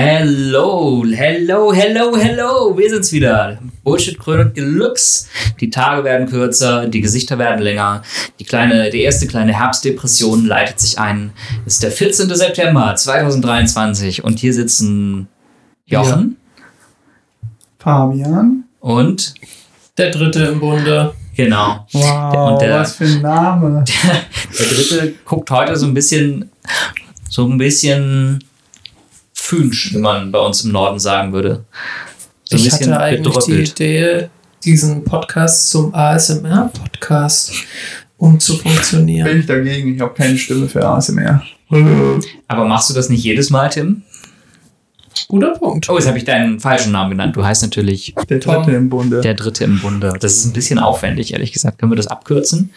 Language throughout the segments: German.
Hello, hello, hello, hello. Wir sind's wieder. Bullshit Chronik Deluxe. Die Tage werden kürzer, die Gesichter werden länger. Die kleine, die erste kleine Herbstdepression leitet sich ein. Es ist der 14. September 2023 und hier sitzen Jochen Fabian. und Der dritte im Bunde. genau. Wow, Und der- was für ein Name. Der dritte guckt heute so ein bisschen, so ein bisschen fünsch, wie man bei uns im Norden sagen würde. So ein ich hatte eigentlich die bedröppelt. Idee, diesen Podcast zum ASMR-Podcast umzufunktionieren. Bin ich dagegen, ich habe keine Stimme für ASMR. Aber machst du das nicht jedes Mal, Tim? Guter Punkt. Oh, jetzt habe ich deinen falschen Namen genannt. Du heißt natürlich Der Tom. dritte im Bunde. der Dritte im Bunde. Das ist ein bisschen aufwendig, ehrlich gesagt. Können wir das abkürzen?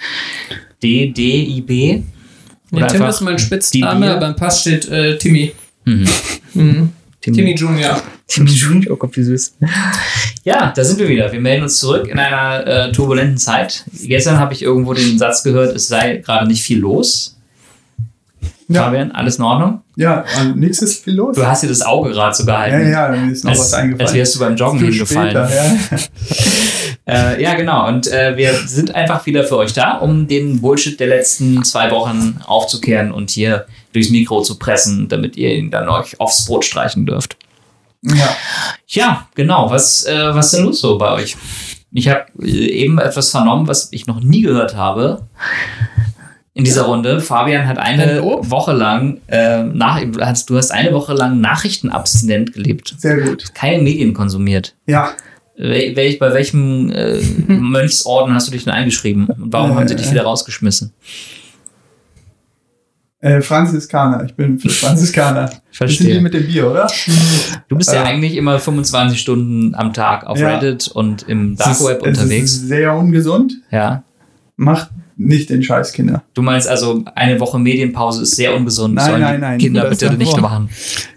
D, D, I, B? Nee, Tim ist mein die Spitzname, aber im Pass steht äh, Timmy. Mhm. Mhm. Tim- Timmy Junior. Timmy Junior, oh Gott, wie süß. Ja, da sind wir wieder. Wir melden uns zurück in einer äh, turbulenten Zeit. Gestern habe ich irgendwo den Satz gehört, es sei gerade nicht viel los. ja, Fabian, alles in Ordnung? ja, also nichts ist viel los. Du hast dir das Auge gerade so Ja, gehalten. ja, mir ist noch als, was eingefallen. als wärst du beim Joggen hingefallen. später, ja. Äh, ja, genau. Und äh, wir sind einfach wieder für euch da, um den Bullshit der letzten zwei Wochen aufzukehren und hier durchs Mikro zu pressen, damit ihr ihn dann euch aufs Brot streichen dürft. ja. Ja, genau. Was, äh, was ist denn los so bei euch? Ich habe eben etwas vernommen, was ich noch nie gehört habe in dieser Runde. Fabian hat eine Ein Lob? Woche lang, äh, nach, du hast eine Woche lang nachrichtenabstinent gelebt. Sehr gut. Keine Medien konsumiert. Ja, Wel bei welchem äh, Mönchsorden hast du dich denn eingeschrieben? Und warum haben sie dich wieder rausgeschmissen? Äh, Franziskaner. Ich bin für Franziskaner. Das Verstehe. sind die mit dem Bier, oder? Du bist ja Äh, eigentlich immer 25 Stunden am Tag auf Ja. Reddit und im Dark Web unterwegs. ist sehr ungesund. Ja. Macht nicht den Scheiß, Kinder. Du meinst also, eine Woche Medienpause ist sehr ungesund. Nein, Sollen nein, die nein. Kinder bitte nicht davor. machen.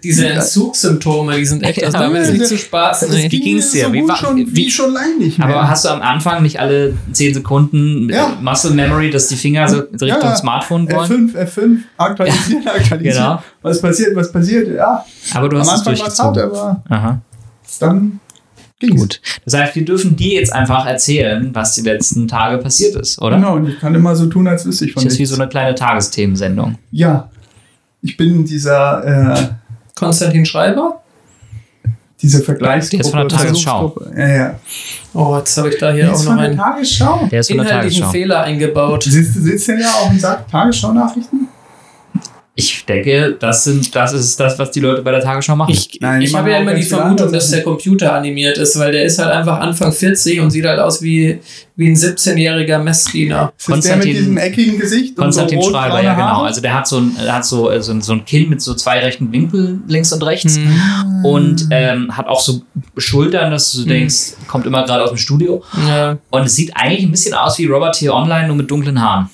Diese Entzugssymptome, die sind echt, also Ja. damit ist nicht zu spaßen. Es Nee. Wie ging's dir? So Wie war- schon, wie- wie schon lange nicht mehr. Aber hast du am Anfang nicht alle 10 Sekunden Ja. Muscle Memory, dass die Finger so Richtung Ja, Smartphone wollen? F5, F5, aktualisieren, aktualisieren. Genau. Was passiert, was passiert? Ja, Aber du am hast es Anfang es hart, durchgezogen. aber Aha. dann Gut. Das heißt, wir dürfen dir jetzt einfach erzählen, was die letzten Tage passiert ist, oder? Genau, und ich kann immer so tun, als wüsste ich von Das ist wie so eine kleine Tagesthemensendung. Ja, ich bin in dieser, äh, Konstantin Schreiber? diese Vergleichsgruppe. Der ist von der Tagesschau. Ja, ja. Oh, jetzt habe ich da Der hier auch ist noch der einen Tagesschau. Der ist von der inhaltlichen Tagesschau. Fehler eingebaut. Sitzt, sitzt der ja auch und sagt Tagesschau-Nachrichten? Ich denke, das, sind, das ist das, was die Leute bei der Tagesschau machen. Ich, Nein, ich habe ja immer die Vermutung, dass der Computer animiert ist, weil der ist halt einfach Anfang 40 und sieht halt aus wie, wie ein 17-jähriger Messdiener. Das der Konstantin- mit diesem eckigen Gesicht? Konstantin und so Schreiber, ja genau. Also der hat so ein, hat so, äh, so, ein, so ein Kinn mit so zwei rechten Winkeln links und rechts Hm. und ähm, hat auch so Schultern, dass du denkst, kommt immer gerade aus dem Studio. Ja. Und es sieht eigentlich ein bisschen aus wie Robert T. Online, nur mit dunklen Haaren.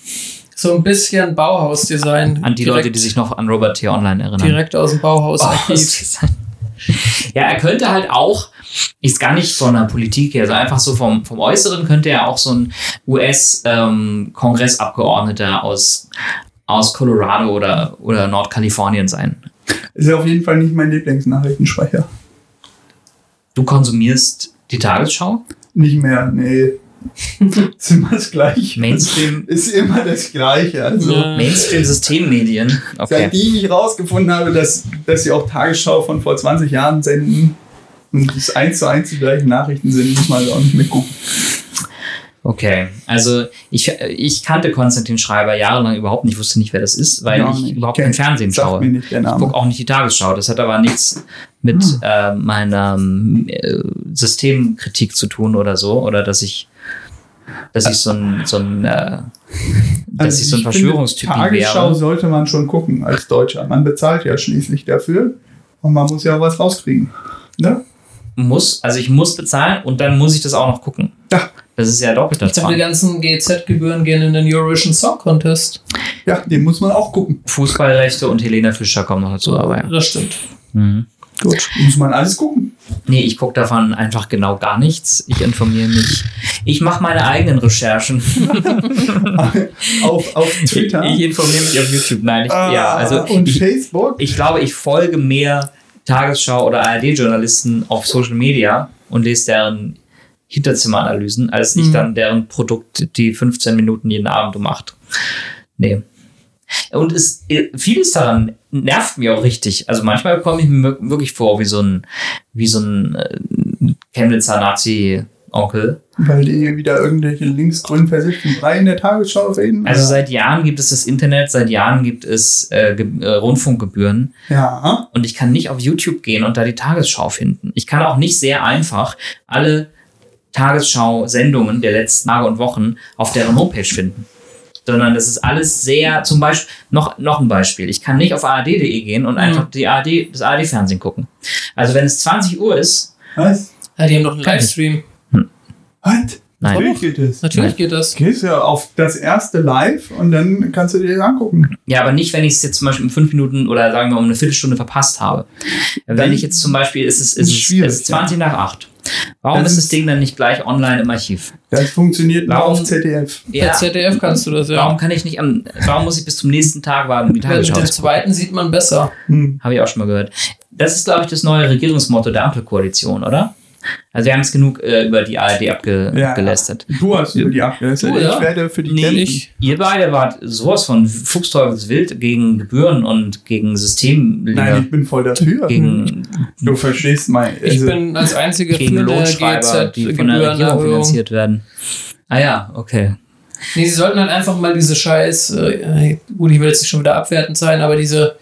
So ein bisschen Bauhaus-Design. An die direkt, Leute, die sich noch an Robert T. Online erinnern. direkt aus dem Bauhaus Oh, ja, er könnte halt auch, ist gar nicht von der Politik her, so einfach so vom, vom Äußeren könnte er auch so ein US-Kongressabgeordneter aus, aus Colorado oder, oder Nordkalifornien sein. Ist ja auf jeden Fall nicht mein Lieblingsnachrichtensprecher. Du konsumierst die Tagesschau? Nicht mehr, nee. Ist immer das Gleiche. Mainstream, Ist immer das Gleiche. Also, Ja. Mainstream-Systemmedien. Okay. seitdem ich rausgefunden habe, dass, dass sie auch Tagesschau von vor 20 Jahren senden und es eins zu eins die gleichen Nachrichten sind, muss man also auch nicht mehr gucken. Okay, also ich, ich kannte Konstantin Schreiber jahrelang überhaupt nicht, wusste nicht, wer das ist, weil Ja, ich überhaupt kein Fernsehen schaue. mir nicht der Ich gucke auch nicht die Tagesschau. Das hat aber nichts mit Hm. äh, meiner äh, Systemkritik zu tun oder so. Oder dass ich, dass ich so ein, so ein, äh, dass Also ich so ein finde, Verschwörungstyp Tagesschau wäre. sollte man schon gucken als Deutscher. Man bezahlt ja schließlich dafür und man muss ja auch was rauskriegen. Ne? Muss, also ich muss bezahlen und dann muss ich das auch noch gucken. Ja. Das ist ja doppelter Ich dachte, die ganzen GZ-Gebühren gehen in den Eurovision Song Contest. Ja, den muss man auch gucken. Fußballrechte und Helena Fischer kommen noch dazu. Aber ja. Das stimmt. Mhm. Gut. Muss man alles gucken. Nee, ich gucke davon einfach genau gar nichts. Ich informiere mich. Ich mache meine eigenen Recherchen. auf, auf Twitter. Ich, ich informiere mich auf YouTube. Nein, ich, Ah, ja, also und ich, Facebook. ich glaube, ich folge mehr Tagesschau oder ARD-Journalisten auf Social Media und lese deren Hinterzimmeranalysen, als ich Mhm. dann deren Produkt die 15 Minuten jeden Abend um 8. Nee. Und es, vieles daran nervt mir auch richtig. Also manchmal komme ich mir wirklich vor wie so ein, wie so ein äh, Chemnitzer Nazi-Onkel. Weil die wieder irgendwelche linksgrün versifften Brei in der Tagesschau reden? Also oder? seit Jahren gibt es das Internet, seit Jahren gibt es äh, äh, Rundfunkgebühren ja. und ich kann nicht auf YouTube gehen und da die Tagesschau finden. Ich kann auch nicht sehr einfach alle Tagesschau-Sendungen der letzten Tage und Wochen auf deren Homepage finden. Sondern das ist alles sehr, zum Beispiel, noch, noch ein Beispiel. Ich kann nicht auf ard.de gehen und einfach die ARD, das ARD-Fernsehen gucken. Also wenn es 20 Uhr ist, Was? Ja, die haben doch einen. Livestream. Was? Nein. Natürlich geht das. Natürlich geht das. Gehst ja auf das erste Live und dann kannst du dir das angucken. Ja, aber nicht, wenn ich es jetzt zum Beispiel um fünf Minuten oder sagen wir um eine Viertelstunde verpasst habe. Wenn Dann ich jetzt zum Beispiel, ist es, ist es ist 20 nach 8. Warum ist das Ding dann nicht gleich online im Archiv? Das funktioniert nur Warum- auf ZDF. Bei ZDF kannst du das ja. Warum kann ich nicht am, warum muss ich bis zum nächsten Tag warten, um die Tagesschau mit dem zu gucken? zweiten sieht man besser. Hm. Habe ich auch schon mal gehört. Das ist, glaube ich, das neue Regierungsmotto der Ampelkoalition, oder? Also wir haben es genug äh, über die ARD abge Ja. abgelästert. Du hast über die abgelästert. Du, ja? Ich werde für die Nee, kämpfen. ich- Ihr beide wart sowas von Fuchsteufelswild gegen Gebühren und gegen Systemlinge, Nein, ich bin voll dafür. gegen, du verstehst mein. Ich also, bin als einziger gegen Lohnschreiber, die von der Regierung finanziert werden. Ah ja, okay. Nee, sie sollten halt einfach mal diese Scheiß, äh, gut, ich will jetzt nicht schon wieder abwertend sein, aber diese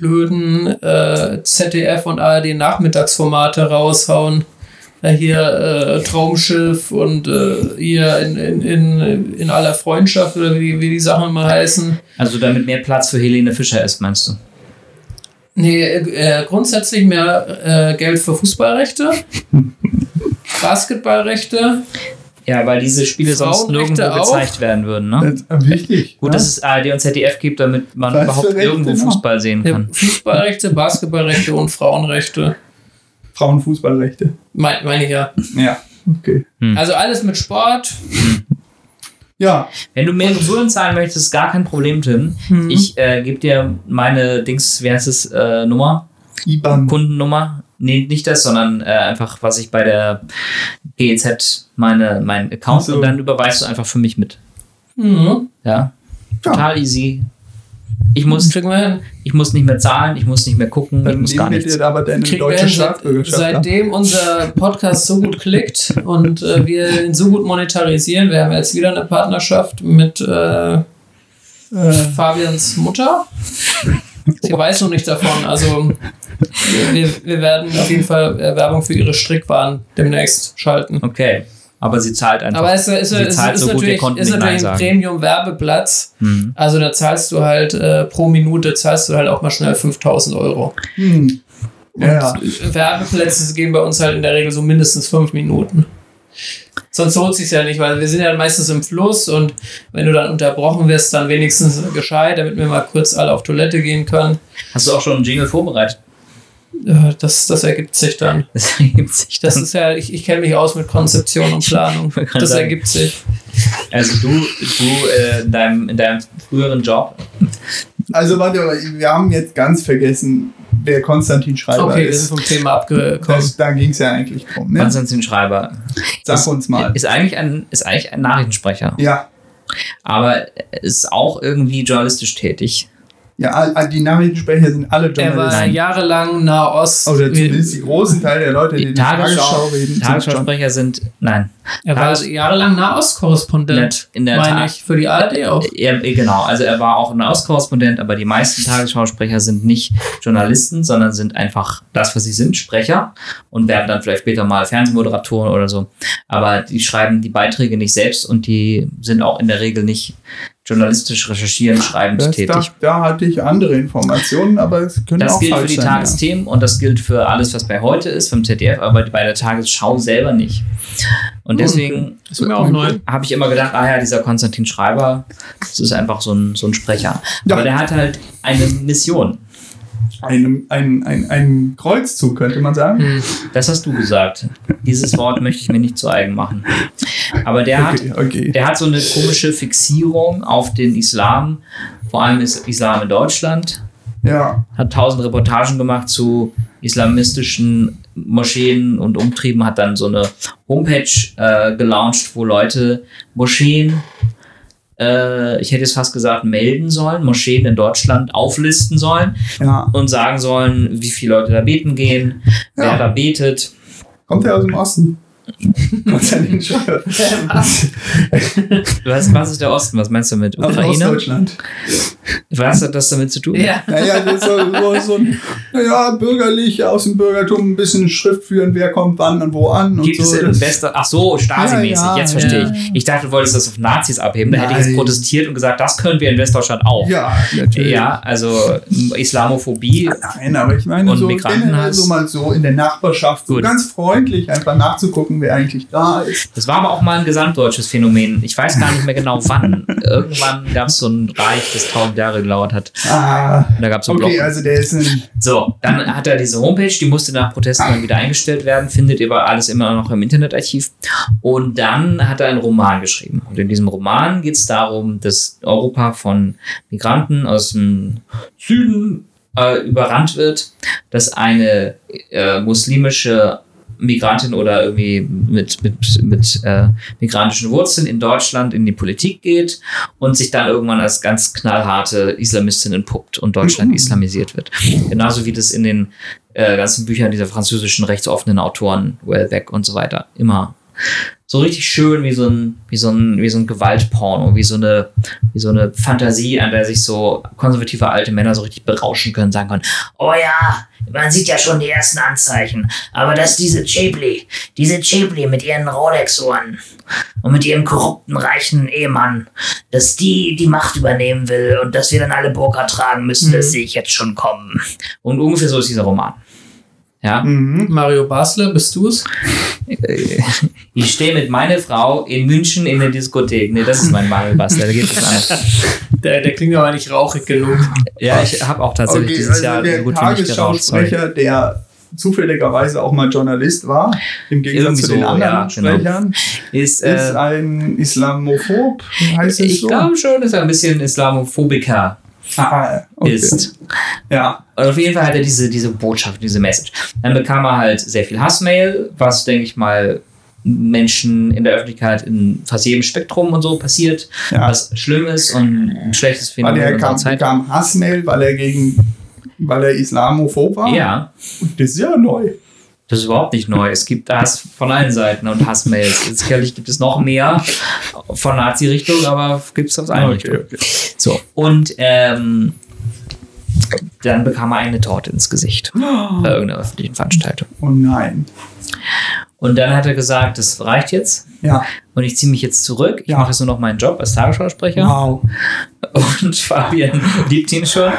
blöden äh, ZDF und ARD Nachmittagsformate raushauen. Äh, hier äh, Traumschiff und äh, hier in, in, in, in aller Freundschaft oder wie, wie die Sachen mal heißen. Also damit mehr Platz für Helene Fischer ist, meinst du? Nee, äh, grundsätzlich mehr äh, Geld für Fußballrechte, Basketballrechte. Ja, weil diese Spiele sonst Frauenrechte nirgendwo auch? gezeigt werden würden, ne? das ist wichtig. Gut, ja? dass es ARD und ZDF gibt, damit man Was überhaupt irgendwo noch? Fußball sehen Ja, kann. Fußballrechte, Basketballrechte und Frauenrechte. Frauenfußballrechte. Meine mein ich ja. Ja, okay. Also alles mit Sport. Ja, Wenn du mehr Gebühren zahlen möchtest, gar kein Problem, Tim. Mhm. Ich äh, gebe dir meine Dings, wie heißt es, äh, Nummer, IBAN. Kundennummer. Nee, nicht das, sondern äh, einfach, was ich bei der GEZ meine, mein Account so. und dann überweist du einfach für mich mit. Mhm. Ja. Ja. Total easy. Ich muss, ich muss nicht mehr zahlen, ich muss nicht mehr gucken, ich Dann muss gar nichts. dir aber deine deutsche Staatsbürgerschaft seitdem unser Podcast so gut klickt und äh, wir ihn so gut monetarisieren, wir haben jetzt wieder eine Partnerschaft mit äh, Äh, Fabians Mutter. Sie weiß noch nicht davon. Also wir, wir, werden auf jeden Fall äh, Werbung für ihre Strickwaren demnächst schalten. Okay. Aber sie zahlt einfach. Aber es, es, Sie es, zahlt ist so gut, wir natürlich, ist natürlich ein. Premium-Werbeplatz. Hm. Also da zahlst du halt äh, pro Minute zahlst du halt auch mal schnell 5000 Euro. hm. Ja, Werbeplätze gehen bei uns halt in der Regel so mindestens fünf Minuten. Sonst lohnt sich ja nicht, weil wir sind ja meistens im Fluss und wenn du dann unterbrochen wirst, dann wenigstens gescheit, damit wir mal kurz alle auf Toilette gehen können. Hast du auch schon einen Jingle vorbereitet? Ja, Das, das ergibt sich dann. Das ergibt sich Das dann. ist ja, ich, ich kenne mich aus mit Konzeption und Planung. Das sagen. ergibt sich. Also du, du äh, in, deinem, in deinem früheren Job, Also warte, mal, wir haben jetzt ganz vergessen, wer Konstantin Schreiber Okay, wir sind ist. vom Thema abgekommen. Das, da ging es ja eigentlich drum. Ne? Konstantin Schreiber, Sag ist, uns mal. ist eigentlich ein, ist eigentlich ein Nachrichtensprecher, Ja, aber ist auch irgendwie journalistisch tätig. Ja, die Nachrichtensprecher sind alle Er war Journalisten. Nein. jahrelang Nahost. Oder zumindest die großen Teil der Leute, die, Die in der Tagesschau Tagesschau, reden. sind Tagesschausprecher sind, nein, Er war Tages- jahrelang Nahostkorrespondent. In der meine Tat. ich, für die ARD auch. er, genau, also er war auch ein Auskorrespondent, aber die meisten Tagesschausprecher sind nicht Journalisten, sondern sind einfach das, was sie sind, Sprecher und werden dann vielleicht später mal Fernsehmoderatoren oder so. Aber die schreiben die Beiträge nicht selbst und die sind auch in der Regel nicht journalistisch recherchierend, schreibend Das, da, tätig. da hatte ich andere Informationen, aber es können Das auch gilt für die sein. Tagesthemen und das gilt für alles, was bei heute ist, vom ZDF, aber bei der Tagesschau selber nicht. Und deswegen habe ich immer gedacht, ah ja, dieser Konstantin Schreiber, das ist einfach so ein, so ein Sprecher. Ja. Aber der hat halt eine Mission. Ein, ein, ein, ein Kreuzzug, könnte man sagen. Hm. Das hast du gesagt. Dieses Wort möchte ich mir nicht zu eigen machen. Aber der hat, Okay, okay. der hat so eine komische Fixierung auf den Islam. Vor allem ist Islam in Deutschland. Ja. hat tausend Reportagen gemacht zu islamistischen Moscheen und Umtrieben, hat dann so eine Homepage äh, gelauncht, wo Leute Moscheen, äh, ich hätte jetzt fast gesagt, melden sollen, Moscheen in Deutschland auflisten sollen Ja. und sagen sollen, wie viele Leute da beten gehen, wer Ja. da betet. Kommt er aus dem Osten? Konstantin Scheuer. Was, was ist der Osten? Was meinst du mit Aus Ukraine? Ostdeutschland. Was hat das damit zu tun? Ja. Naja, das ist so, so, ein, naja, bürgerlich, aus dem Bürgertum ein bisschen Schrift führen, wer kommt wann und wo an und Gibt so. es Wester Ach so, Stasi-mäßig, Ja, ja, jetzt verstehe ja. ich. Ich dachte, du wolltest das auf Nazis abheben. Da hätte ich jetzt protestiert und gesagt, das können wir in Westdeutschland auch. Ja, natürlich. Ja, also Islamophobie. Nein, aber ich meine Und so Migrantenhass. generell so mal so in der Nachbarschaft, so ganz freundlich einfach nachzugucken, wer eigentlich da ist. Das war aber auch mal ein gesamtdeutsches Phänomen. Ich weiß gar nicht mehr genau wann. Irgendwann gab es so ein Reich, das tausend Jahre gedauert hat. Ah, Da gab es so okay, also der ist ein, So, dann hat er diese Homepage, die musste nach Protesten dann wieder eingestellt werden, findet ihr aber alles immer noch im Internetarchiv. Und dann hat er einen Roman geschrieben. Und in diesem Roman geht es darum, dass Europa von Migranten aus dem Süden äh, überrannt wird, dass eine äh, muslimische Migrantin oder irgendwie mit, mit, mit äh, migrantischen Wurzeln in Deutschland in die Politik geht und sich dann irgendwann als ganz knallharte Islamistin entpuppt und Deutschland Mhm. islamisiert wird. Genauso wie das in den äh, ganzen Büchern dieser französischen rechtsoffenen Autoren, Wellbeck und so weiter, immer so richtig schön wie so ein, wie so ein, wie so ein Gewaltporno, wie so eine, wie so eine Fantasie, an der sich so konservative alte Männer so richtig berauschen können, sagen können, Oh ja, man sieht ja schon die ersten Anzeichen. Aber dass diese Chapley, diese Chapley mit ihren Rolex-Uhren und mit ihrem korrupten, reichen Ehemann, dass die die Macht übernehmen will und dass wir dann alle Burka tragen müssen, das sehe ich jetzt schon kommen. und ungefähr so ist dieser Roman. Ja, mhm. Mario Basler, bist du's? ich stehe mit meiner Frau in München in der Diskothek. Nee, das ist mein Mario Bastler, da geht das an. Der, der klingt aber nicht rauchig genug. Ja, ich habe auch tatsächlich okay, dieses also Jahr der so gut geraucht. Sorry. Tagesschausprecher, der zufälligerweise auch mal Journalist war, im Gegensatz Irgendwie zu den so, anderen ja, genau. Sprechern, Ist, ist äh, ein Islamophob, heißt es ich so? glaube schon, er ein bisschen Islamophobiker ah, okay. ist. Ja, Und auf jeden Fall hat er diese, diese Botschaft, diese Message. Dann bekam er halt sehr viel Hassmail, was, denke ich mal, Menschen in der Öffentlichkeit in fast jedem Spektrum und so passiert, ja. was schlimm ist und ein schlechtes weil Phänomen er unserer kam, Zeit. bekam Hassmail, weil er gegen, weil er Islamophob war. Ja, Und das ist ja neu. das ist überhaupt nicht neu. Es gibt Hass von allen Seiten und Hassmails. Sicherlich gibt es noch mehr von Nazi-Richtung, aber gibt es aus allen Richtungen. okay. So, und ähm, dann bekam er eine Torte ins Gesicht bei irgendeiner öffentlichen Veranstaltung. Oh nein. Und dann hat er gesagt, das reicht jetzt Ja. und ich ziehe mich jetzt zurück. Ich Ja. mache jetzt nur noch meinen Job als Tagesschausprecher Wow. und Fabian liebt ihn schon.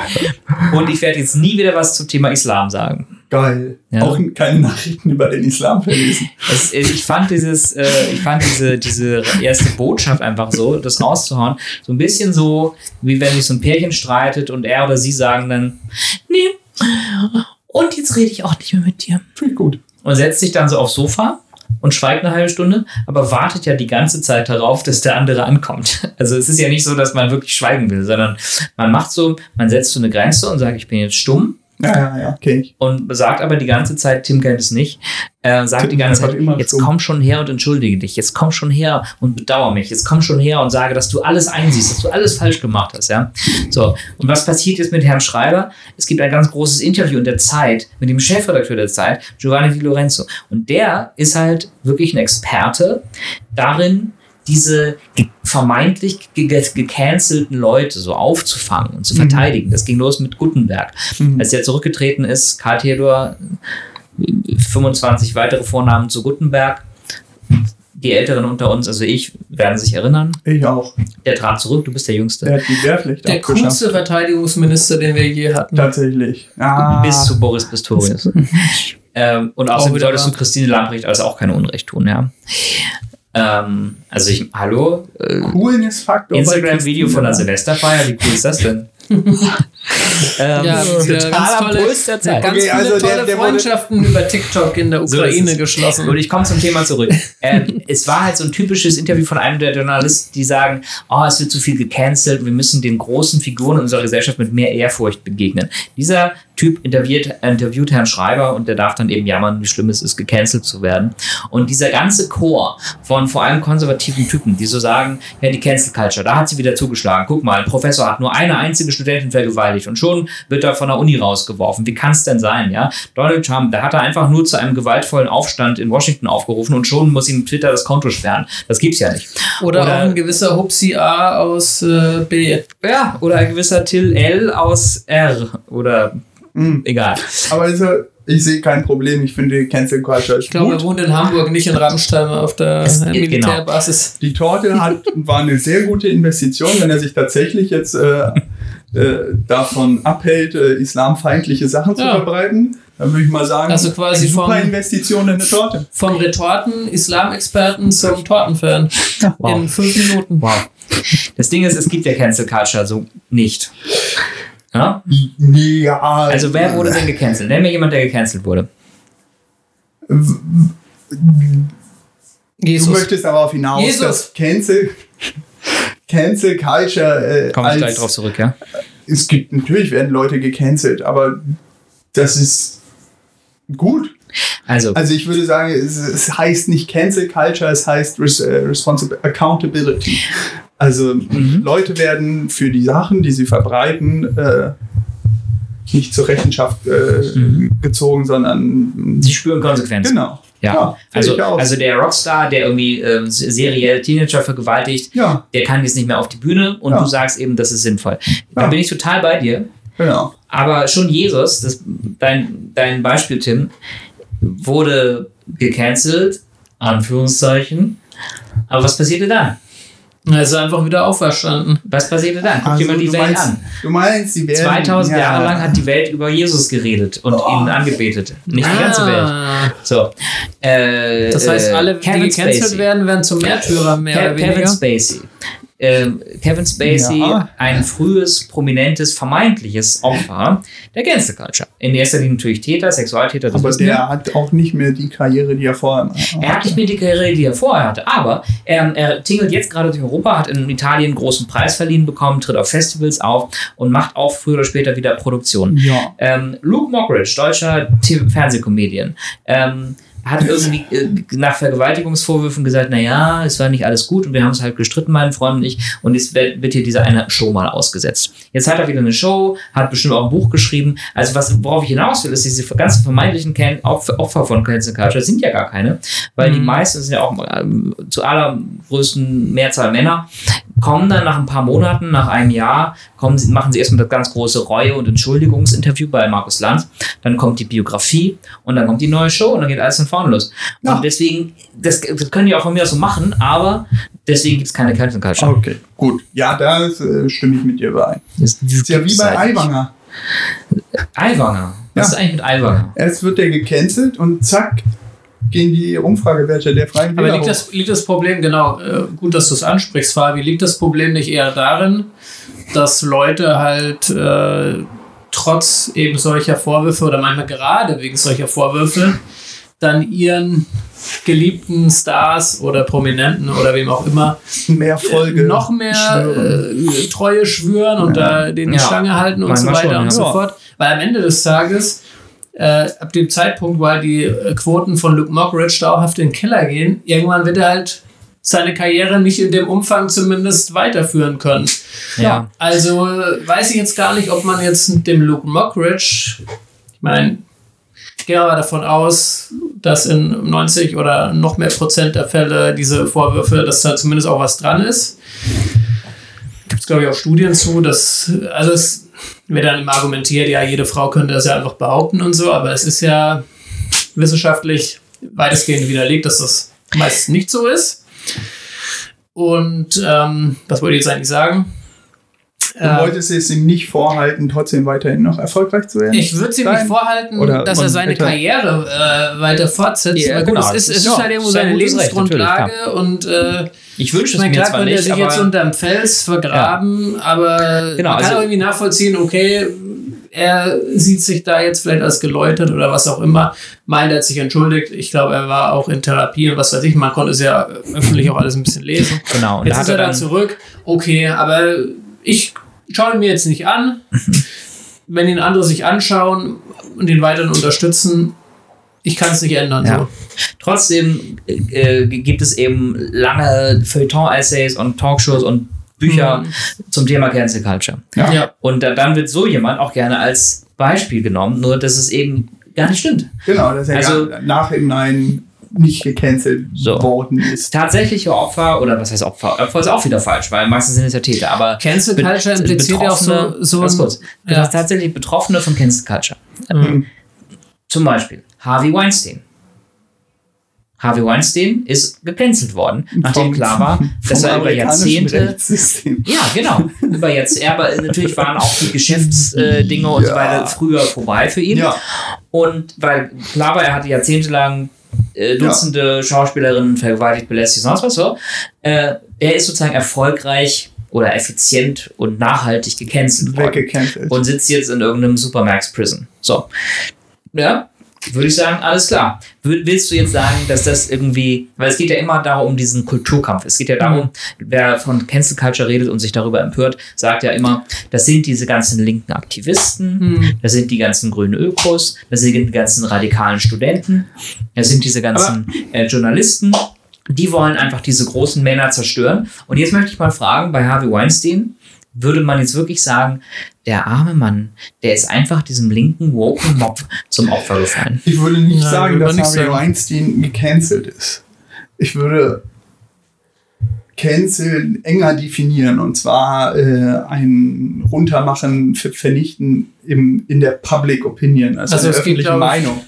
Und ich werde jetzt nie wieder was zum Thema Islam sagen. Geil. Ja. Auch keine Nachrichten über den Islam verlesen. Es, äh, ich fand dieses, äh, ich fand diese, diese erste Botschaft einfach so, das rauszuhauen, so ein bisschen so, wie wenn sich so ein Pärchen streitet und er oder sie sagen dann, nee, und jetzt rede ich auch nicht mehr mit dir. Finde ich gut. Und setzt sich dann so aufs Sofa und schweigt eine halbe Stunde, aber wartet ja die ganze Zeit darauf, dass der andere ankommt. Also es ist ja nicht so, dass man wirklich schweigen will, sondern man macht so, man setzt so eine Grenze und sagt, ich bin jetzt stumm Ja, ja, ja, okay. ich. und sagt aber die ganze Zeit, Tim kennt es nicht, äh, sagt Tim die ganze Zeit, immer jetzt komm schon her und entschuldige dich, jetzt komm schon her und bedauere mich, jetzt komm schon her und sage, dass du alles einsiehst, dass du alles falsch gemacht hast, ja. So, und was passiert jetzt mit Herrn Schreiber? Es gibt ein ganz großes Interview in der Zeit mit dem Chefredakteur der Zeit, Giovanni Di Lorenzo. Und der ist halt wirklich ein Experte darin, diese vermeintlich ge- ge- gecancelten Leute so aufzufangen und zu verteidigen. Das ging los mit Gutenberg. Mhm. Als er zurückgetreten ist, Karl Theodor, 25 weitere Vornamen zu Gutenberg. Die Älteren unter uns, also ich, werden sich erinnern. Ich auch. Der trat zurück, du bist der Jüngste. Der hat die Wehrpflicht Der coolste Verteidigungsminister, den wir je hatten. Tatsächlich. Ah. Bis zu Boris Pistorius. ähm, und außerdem solltest du Christine Lamprecht also auch keine Unrecht tun, ja. Ähm, also ich, hallo, äh, Coolness-Faktor. Instagram-Video von der. Silvesterfeier, wie cool ist das denn? Ähm, Ja, wir total ganz am tolle, Puls der Zeit. ganz Okay, viele also der- tolle der wurde- Freundschaften über TikTok in der So Ukraine es. geschlossen. Und ich komme zum Thema zurück. ähm, es war halt so ein typisches Interview von einem der Journalisten, die sagen, oh, es wird zu viel gecancelt, wir müssen den großen Figuren in unserer Gesellschaft mit mehr Ehrfurcht begegnen. Dieser Typ interviewt, interviewt Herrn Schreiber und der darf dann eben jammern, wie schlimm es ist, gecancelt zu werden. Und dieser ganze Chor von vor allem konservativen Typen, die so sagen, ja, die Cancel Culture, da hat sie wieder zugeschlagen. Guck mal, ein Professor hat nur eine einzige Studentin vergewaltigt und schon wird er von der Uni rausgeworfen. Wie kann es denn sein, ja? Donald Trump, da hat er einfach nur zu einem gewaltvollen Aufstand in Washington aufgerufen und schon muss ihm Twitter das Konto sperren. Das gibt's ja nicht. oder, oder- auch ein gewisser Hupsi A aus äh, B. Ja, oder ein gewisser Till L aus R oder Mhm. egal. Aber also, ich sehe kein Problem. Ich finde Cancel Culture ist Ich glaube, er wohnt in Hamburg, nicht in Rammstein auf der Es- genau. Militärbasis. Die Torte hat, war eine sehr gute Investition, wenn er sich tatsächlich jetzt äh, äh, davon abhält, äh, islamfeindliche Sachen zu Ja. verbreiten. Dann würde ich mal sagen, Also quasi eine super vom- Investition in eine Torte. Vom Retorten-Islamexperten zum Tortenfan. Wow. In fünf Minuten. Wow. Das Ding ist, es gibt ja Cancel Culture so nicht. Ja? Ja, Also wer wurde denn gecancelt? Nenn mir jemand, der gecancelt wurde. Du Jesus. möchtest darauf hinaus, Jesus. dass Cancel, Cancel Culture äh, Komme ich als, gleich drauf zurück, ja? es gibt natürlich werden Leute gecancelt, aber das ist gut. Also, Also ich würde sagen, es, es heißt nicht Cancel Culture, es heißt Res äh, Responsible Accountability. Also Mhm. Leute werden für die Sachen, die sie verbreiten, äh, nicht zur Rechenschaft äh, Mhm. gezogen, sondern sie spüren Konsequenzen. genau. Ja, finde also, also der Rockstar, der irgendwie ähm, seriell Teenager vergewaltigt, ja, der kann jetzt nicht mehr auf die Bühne und Ja. du sagst eben, das ist sinnvoll. Da Ja. bin ich total bei dir. genau. Aber schon Jesus, das, dein, dein Beispiel, Tim, wurde gecancelt, Anführungszeichen. Aber was passierte dann? Er ist einfach wieder auferstanden. Was passierte dann? Guck dir mal die Welt meinst, an. Du meinst, sie werden 2000 ja, Jahre lang hat die Welt über Jesus geredet und Oh. ihn angebetet. Nicht die ganze Welt. Ah. So. Äh, Das heißt, äh, alle, die Kevin gecancelt Spacey. werden, werden zum Märtyrer mehr Ke oder Kevin weniger. Spacey. Ähm, Kevin Spacey, Ja. ein frühes, prominentes, vermeintliches Opfer der Cancel Culture. In erster Linie natürlich Täter, Sexualtäter, Aber der hat auch nicht mehr die Karriere, die er vorher hatte. Er hat nicht mehr die Karriere, die er vorher hatte, aber er, er tingelt jetzt gerade durch Europa, hat in Italien einen großen Preis verliehen bekommen, tritt auf Festivals auf und macht auch früher oder später wieder Produktionen. Ja. Ähm, Luke Mockridge, deutscher TV Fernsehcomedian, ähm, hat irgendwie äh, nach Vergewaltigungsvorwürfen gesagt, naja, es war nicht alles gut und wir haben es halt gestritten, mein Freund und ich, und jetzt wird hier diese eine Show mal ausgesetzt. Jetzt hat er wieder eine Show, hat bestimmt auch ein Buch geschrieben. Also was, worauf ich hinaus will, ist diese ganzen vermeintlichen Can Opfer, von Cancel Culture sind ja gar keine, weil die Mhm. meisten sind ja auch ähm, zu allergrößten Mehrzahl Männer, kommen dann nach ein paar Monaten, nach einem Jahr, kommen machen sie erstmal das ganz große Reue- und Entschuldigungsinterview bei Markus Lanz, dann kommt die Biografie und dann kommt die neue Show und dann geht alles von vorne los. Ja. Und deswegen, das, das können die auch von mir aus so machen, aber deswegen gibt es keine Cancel Culture. Okay, gut. Ja, da äh, stimme ich mit dir überein. Das Ist ja wie bei Aiwanger. Aiwanger. Was Ja. ist eigentlich mit Aiwanger? Erst wird der gecancelt und zack, gehen die Umfragewerte der Freien Aber Wähler liegt hoch. das, liegt das Problem, genau, äh, gut, dass du es ansprichst, Fabi, liegt das Problem nicht eher darin, dass Leute halt äh, trotz eben solcher Vorwürfe oder manchmal gerade wegen solcher Vorwürfe dann ihren geliebten Stars oder Prominenten oder wem auch immer mehr Folge noch mehr schwören. äh, Treue schwören und da den die Ja. Schlange halten und so Manchmal weiter schon, und ja. so Ja. fort. Weil am Ende des Tages, äh, ab dem Zeitpunkt, wo halt die äh, Quoten von Luke Mockridge dauerhaft in den Keller gehen, irgendwann wird er halt seine Karriere nicht in dem Umfang zumindest weiterführen können. Ja. Also äh, weiß ich jetzt gar nicht, ob man jetzt dem Luke Mockridge, ich meine, gehen wir mal davon aus, dass in 90 oder noch mehr Prozent der Fälle diese Vorwürfe, dass da zumindest auch was dran ist. Gibt es, glaube ich, auch Studien zu, dass, also es wird dann immer argumentiert, ja, jede Frau könnte das ja einfach behaupten und so, aber es ist ja wissenschaftlich weitestgehend widerlegt, dass das meist nicht so ist. Und ähm, was wollte ich jetzt eigentlich sagen? Du wolltest es ihm nicht vorhalten, trotzdem weiterhin noch erfolgreich zu werden? Ich würde es ihm nicht vorhalten, Oder dass er seine hätte- Karriere äh, weiter fortsetzt. Ja, gut, genau, es ist, das es ist- ist ja, halt irgendwo seine Recht, Lebensgrundlage und äh, Ich wünsche es mir klar zwar könnte er nicht, sich jetzt aber unterm Fels vergraben, aber Genau, man kann also- auch irgendwie nachvollziehen, okay, er sieht sich da jetzt vielleicht als geläutert oder was auch immer, meint, er hat sich entschuldigt. Ich glaube, er war auch in Therapie und was weiß ich, man konnte es ja öffentlich auch alles ein bisschen lesen. genau. Und Jetzt da ist hat er er dann dann zurück. Okay, aber ich schaue ihn mir jetzt nicht an. Wenn ihn andere sich anschauen und ihn weiterhin unterstützen, ich kann es nicht ändern. Ja. So. Trotzdem äh, gibt es eben lange Feuilleton-Essays und Talkshows und Bücher zum Thema Cancel Culture. Ja. Ja. Und da, dann wird so jemand auch gerne als Beispiel genommen, nur dass es eben gar nicht stimmt. Genau, dass er Also- gar nachhinein nicht gecancelt So. worden ist. Tatsächliche Opfer, oder was heißt Opfer? Opfer ist auch wieder falsch, weil meistens sind es ja Täter, aber Cancel Culture impliziert ja auch so, Betroffene- so ganz kurz, ja. tatsächlich Betroffene von Cancel Culture. Mhm. Zum Beispiel Harvey Weinstein. Harvey Weinstein ist gecancelt worden, nachdem Vom- klar war, dass er über Jahrzehnte. Ja, genau. Über jetzt, ja, aber natürlich waren auch die Geschäftsdinge und so weiter früher vorbei für ihn. Ja, Und weil klar war, er hatte jahrzehntelang äh, Dutzende Schauspielerinnen vergewaltigt, belästigt, sonst was so. Äh, er ist sozusagen erfolgreich oder effizient und nachhaltig gecancelt worden. Und sitzt jetzt in irgendeinem Supermax Prison. So. Ja, würde ich sagen, alles klar. Willst du jetzt sagen, dass das irgendwie, weil es geht ja immer darum, um diesen Kulturkampf. Es geht ja darum, wer von Cancel Culture redet und sich darüber empört, sagt ja immer, das sind diese ganzen linken Aktivisten, Hm. das sind die ganzen grünen Ökos, das sind die ganzen radikalen Studenten, das sind diese ganzen äh, Journalisten. Die wollen einfach diese großen Männer zerstören. Und jetzt möchte ich mal fragen, bei Harvey Weinstein, würde man jetzt wirklich sagen, der arme Mann, der ist einfach diesem linken woken Mob zum Opfer gefallen. Ich würde nicht Nein, sagen, dass Harvey sagen. Weinstein gecancelt ist. Ich würde Cancel enger definieren und zwar äh, ein Runtermachen, ver- vernichten im, in der Public Opinion, also, Also in der öffentlichen Meinung.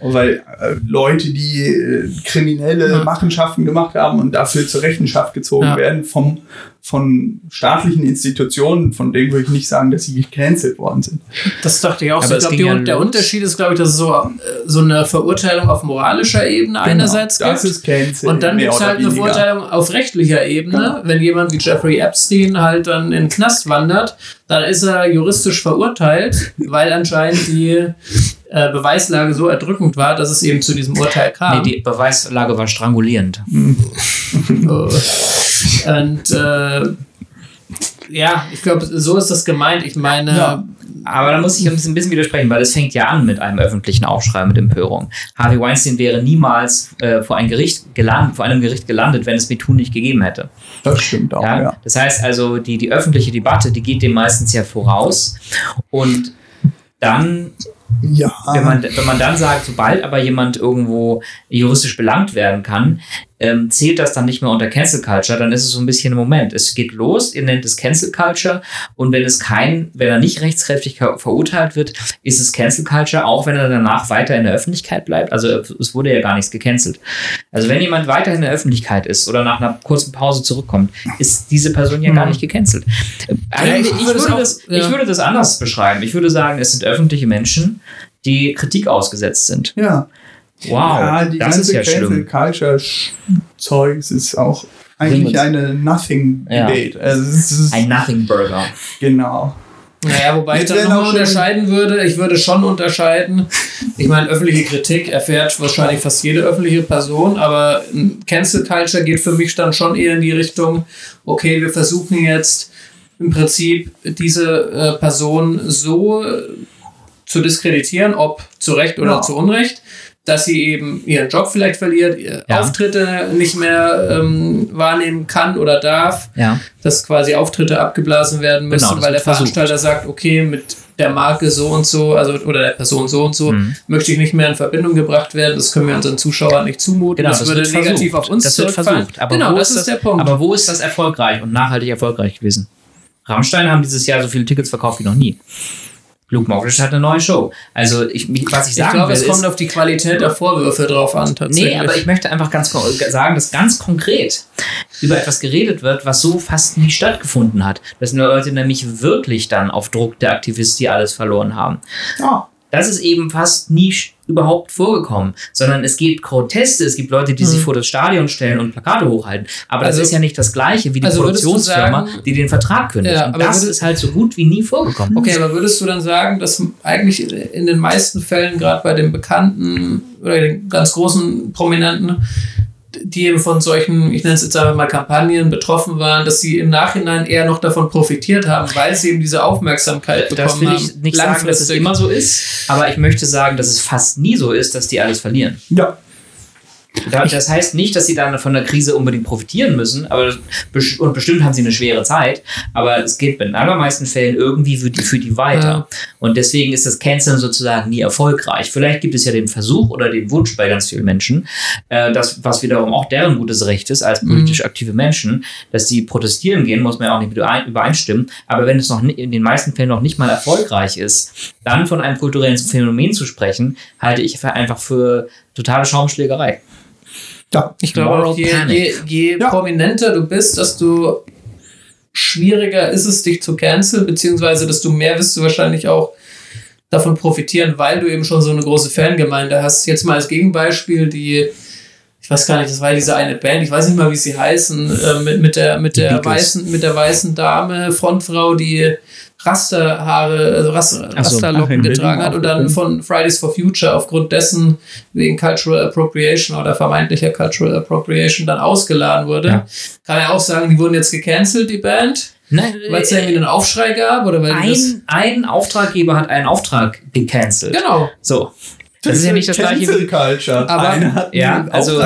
Weil äh, Leute, die äh, kriminelle Ja. Machenschaften gemacht haben und dafür zur Rechenschaft gezogen Ja. werden vom, von staatlichen Institutionen, von denen würde ich nicht sagen, dass sie gecancelt worden sind. Das dachte ich auch. Aber so. Ich glaube, ja der los. Unterschied ist, glaube ich, dass es so, äh, so eine Verurteilung auf moralischer Ebene einerseits Genau, das gibt. ist Cancel. Und dann gibt es halt eine weniger. Verurteilung auf rechtlicher Ebene. Genau. Wenn jemand wie Jeffrey Epstein halt dann in den Knast wandert, dann ist er juristisch verurteilt, weil anscheinend die äh, Beweislage so erdrückend war, dass es eben zu diesem Urteil kam. Nee, die Beweislage war strangulierend. Und äh, ja, ich glaube, so ist das gemeint. Ich meine, Ja. Aber da muss ich ein bisschen, ein bisschen widersprechen, weil es fängt ja an mit einem öffentlichen Aufschrei mit Empörung. Harvey Weinstein wäre niemals äh, vor, ein Gericht gelandet, vor einem Gericht gelandet, wenn es MeToo nicht gegeben hätte. Das stimmt auch, Ja? ja. Das heißt also, die, die öffentliche Debatte, die geht dem meistens ja voraus. Und dann Ja, wenn man, wenn man dann sagt, sobald aber jemand irgendwo juristisch belangt werden kann, ähm, zählt das dann nicht mehr unter Cancel Culture, dann ist es so ein bisschen im Moment. Es geht los, ihr nennt es Cancel Culture und wenn es kein, wenn er nicht rechtskräftig ver- verurteilt wird, ist es Cancel Culture, auch wenn er danach weiter in der Öffentlichkeit bleibt. Also es wurde ja gar nichts gecancelt. Also wenn jemand weiter in der Öffentlichkeit ist oder nach einer kurzen Pause zurückkommt, ist diese Person ja gar nicht gecancelt. Äh, Eigentlich, ich ich, würde es würde auch- das, ja. ich würde das anders beschreiben. Ich würde sagen, es sind öffentliche Menschen, die Kritik ausgesetzt sind. ja. Wow, ja, die das ist ganze ja Cancel. Culture Zeugs ist auch eigentlich eine Nothing Ja. Debate. Also es ist Ein Nothing Burger. genau. Naja, wobei ich Jetzt dann werden nochmal unterscheiden würde. Ich würde schon unterscheiden. Ich meine, öffentliche Kritik erfährt wahrscheinlich fast jede öffentliche Person, aber Cancel Culture geht für mich dann schon eher in die Richtung, okay, wir versuchen jetzt im Prinzip diese äh, Person so zu diskreditieren, ob zu Recht oder Ja. zu Unrecht, dass sie eben ihren Job vielleicht verliert, ihre Ja. Auftritte nicht mehr ähm, wahrnehmen kann oder darf Ja. dass quasi Auftritte abgeblasen werden müssen, Genau, das weil der versucht. Veranstalter sagt, okay, mit der Marke so und so, also oder der Person so und so, Mhm. möchte ich nicht mehr in Verbindung gebracht werden. Das können wir unseren Zuschauern nicht zumuten. Genau, das, das würde wird negativ versucht. auf uns das wird versucht. Aber genau, wo das ist der Punkt. Aber wo ist das erfolgreich und nachhaltig erfolgreich gewesen? Rammstein haben dieses Jahr so viele Tickets verkauft wie noch nie. Luke Mockridge hat eine neue Show. Also ich, was ich Ich sagen glaube, will, es kommt auf die Qualität der Vorwürfe drauf an, tatsächlich. Nee, aber ich möchte einfach ganz sagen, dass ganz konkret über etwas geredet wird, was so fast nie stattgefunden hat. Das sind Leute nämlich wirklich dann auf Druck der Aktivisten, die alles verloren haben. Ja. Das ist eben fast nie überhaupt vorgekommen, sondern es gibt Proteste, es gibt Leute, die sich vor das Stadion stellen und Plakate hochhalten. Aber Mhm. Also- das ist ja nicht das Gleiche wie die also Produktionsfirma, sagen- die den Vertrag kündigt. Ja, und das würdest- ist halt so gut wie nie vorgekommen. Okay, aber würdest du dann sagen, dass eigentlich in den meisten Fällen, gerade bei den Bekannten oder den ganz großen Prominenten, die eben von solchen, ich nenne es jetzt einfach mal Kampagnen betroffen waren, dass sie im Nachhinein eher noch davon profitiert haben, weil sie eben diese Aufmerksamkeit bekommen Das will haben. ich nicht sagen, dass es immer so ist, aber ich möchte sagen, dass es fast nie so ist, dass die alles verlieren. Ja. Da- Das heißt nicht, dass sie dann von der Krise unbedingt profitieren müssen, aber und bestimmt haben sie eine schwere Zeit, aber es geht in den allermeisten Fällen irgendwie für die, für die weiter. Ja. Und deswegen ist das Canceln sozusagen nie erfolgreich. Vielleicht gibt es ja den Versuch oder den Wunsch bei ganz vielen Menschen, äh, das, was wiederum auch deren gutes Recht ist als politisch aktive Menschen, dass sie protestieren gehen, muss man ja auch nicht übereinstimmen. Aber wenn es noch in den meisten Fällen noch nicht mal erfolgreich ist, dann von einem kulturellen Phänomen zu sprechen, halte ich einfach für totale Schaumschlägerei. Ja. Ich glaube auch, je, je, je Ja. prominenter du bist, desto schwieriger ist es, dich zu canceln, beziehungsweise desto mehr wirst du wahrscheinlich auch davon profitieren, weil du eben schon so eine große Fangemeinde hast. Jetzt mal als Gegenbeispiel die, ich weiß gar nicht, das war diese eine Band, ich weiß nicht mal, wie sie heißen, äh, mit, mit der, mit der weißen, mit der weißen Dame, Frontfrau, die Rasterhaare, also Raster, so. Rasterlocken getragen hat und dann von Fridays for Future aufgrund dessen wegen Cultural Appropriation oder vermeintlicher Cultural Appropriation dann ausgeladen wurde. Ja. Kann ja auch sagen, die wurden jetzt gecancelt, die Band, Nein, weil es irgendwie einen Aufschrei gab oder weil ein, ein Auftraggeber hat einen Auftrag gecancelt. Genau. So. Das ist ja nicht das gleiche. Culture. Aber- Einer hat Ja, einen also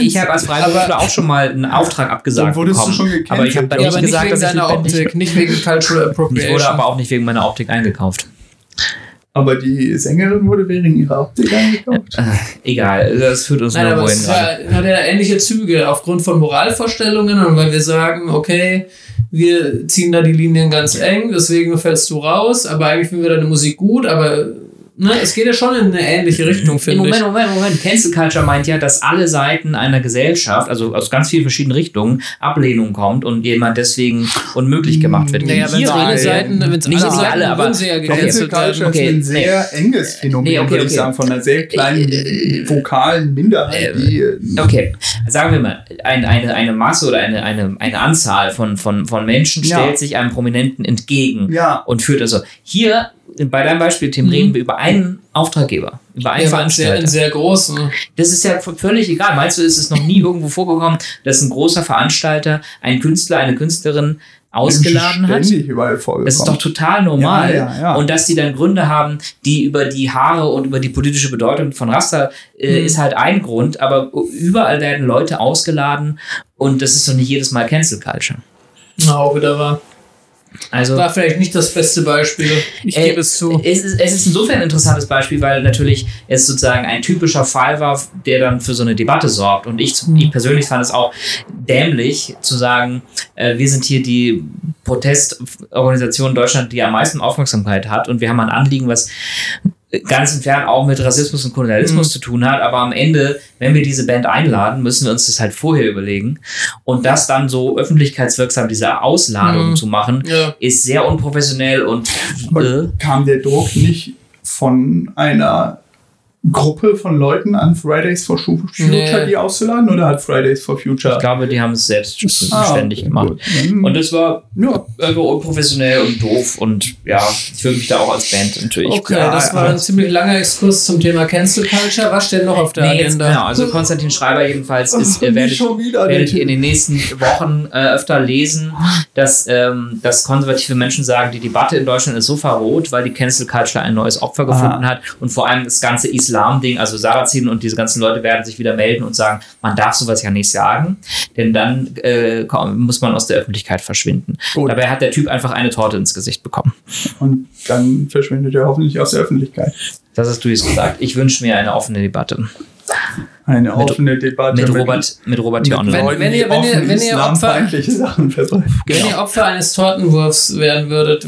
ich habe als Freiberufler auch schon mal einen Auftrag abgesagt Dann wurdest du bekommen. schon gecancelt. aber ich habe dann Ja, nicht nicht gesagt, wegen dass ich Optik, nicht wegen Cultural Ich Appropriation. wurde aber auch nicht wegen meiner Optik eingekauft. Aber die Sängerin wurde wegen ihrer Optik eingekauft. Egal, das führt uns Nein, nur aber wohin es gerade. ja, hat ja ähnliche Züge aufgrund von Moralvorstellungen und weil wir sagen, okay, wir ziehen da die Linien ganz eng, deswegen fällst du raus, aber eigentlich finden wir deine Musik gut, aber ne, es geht ja schon in eine ähnliche Richtung, finde Moment, ich. Moment, Moment. Cancel Culture meint ja, dass alle Seiten einer Gesellschaft, also aus ganz vielen verschiedenen Richtungen, Ablehnung kommt und jemand deswegen unmöglich gemacht wird. Naja, wenn es alle Seiten, wenn es Nicht alle alle, Seiten, aber- sie ja Okay, Cancel. Culture okay, ist ein nee. sehr enges Phänomen, Nee, okay, würde ich okay. sagen, von einer sehr kleinen Äh, vokalen Minderheit, äh, Okay, sagen wir mal, ein, eine, eine Masse oder eine, eine, eine Anzahl von, von, von Menschen Ja. stellt sich einem Prominenten entgegen Ja. und führt also. Hier, bei deinem Beispiel, Tim, Mhm. reden wir über einen Auftraggeber, über einen Ja, aber einen sehr, Veranstalter. einen sehr großen. Das ist ja völlig egal. Meinst du, ist es noch nie irgendwo vorgekommen, dass ein großer Veranstalter einen Künstler, eine Künstlerin ausgeladen hat? Das ist doch total normal. Ja, ja, ja. Und dass die dann Gründe haben, die über die Haare und über die politische Bedeutung von Raster äh, Mhm. ist halt ein Grund, aber überall werden Leute ausgeladen und das ist doch nicht jedes Mal Cancel Culture. Na, auch wieder war. Also War vielleicht nicht das beste Beispiel. Ich Äh, gebe es zu. Es ist, es ist insofern ein interessantes Beispiel, weil natürlich es sozusagen ein typischer Fall war, der dann für so eine Debatte sorgt. Und ich, Mhm. ich persönlich fand es auch dämlich zu sagen, äh, wir sind hier die Protestorganisation in Deutschland, die am meisten Aufmerksamkeit hat und wir haben ein Anliegen, was ganz entfernt auch mit Rassismus und Kolonialismus Mhm. zu tun hat, aber am Ende, wenn wir diese Band einladen, müssen wir uns das halt vorher überlegen. Und das dann so öffentlichkeitswirksam, diese Ausladung Mhm. zu machen, Ja. ist sehr unprofessionell und äh, kam der Druck nicht von einer Gruppe von Leuten an Fridays for Fu- Future, Nee. die auszuladen? Oder hat Fridays for Future Ich glaube, die haben es selbst Ah, ständig gemacht. gut. Dann- Und das war ja, unprofessionell und doof und ja, ich fühle mich da auch als Band natürlich. Okay, Ja, das war ein ziemlich langer Exkurs zum Thema Cancel Culture. Was steht noch auf der Nee, jetzt, Agenda? genau, also Konstantin Schreiber jedenfalls ist, äh, werdet, schon wieder der werdet ihr in den nächsten Wochen äh, öfter lesen, dass, ähm, dass konservative Menschen sagen, die Debatte in Deutschland ist so verroht, weil die Cancel Culture ein neues Opfer gefunden hat und vor allem das ganze Islam-Ding, also Sarrazin und diese ganzen Leute werden sich wieder melden und sagen, man darf sowas ja nicht sagen, denn dann äh, muss man aus der Öffentlichkeit verschwinden. Gut. Dabei hat der Typ einfach eine Torte ins Gesicht bekommen. und dann verschwindet er hoffentlich aus der Öffentlichkeit. Das hast du jetzt gesagt. Ich wünsche mir eine offene Debatte. Eine offene Debatte Mit Robert, mit Robert T. Online. Wenn- wenn ihr- wenn ihr- wenn ihr Opfer-. Wenn ihr Opfer eines Tortenwurfs werden würdet,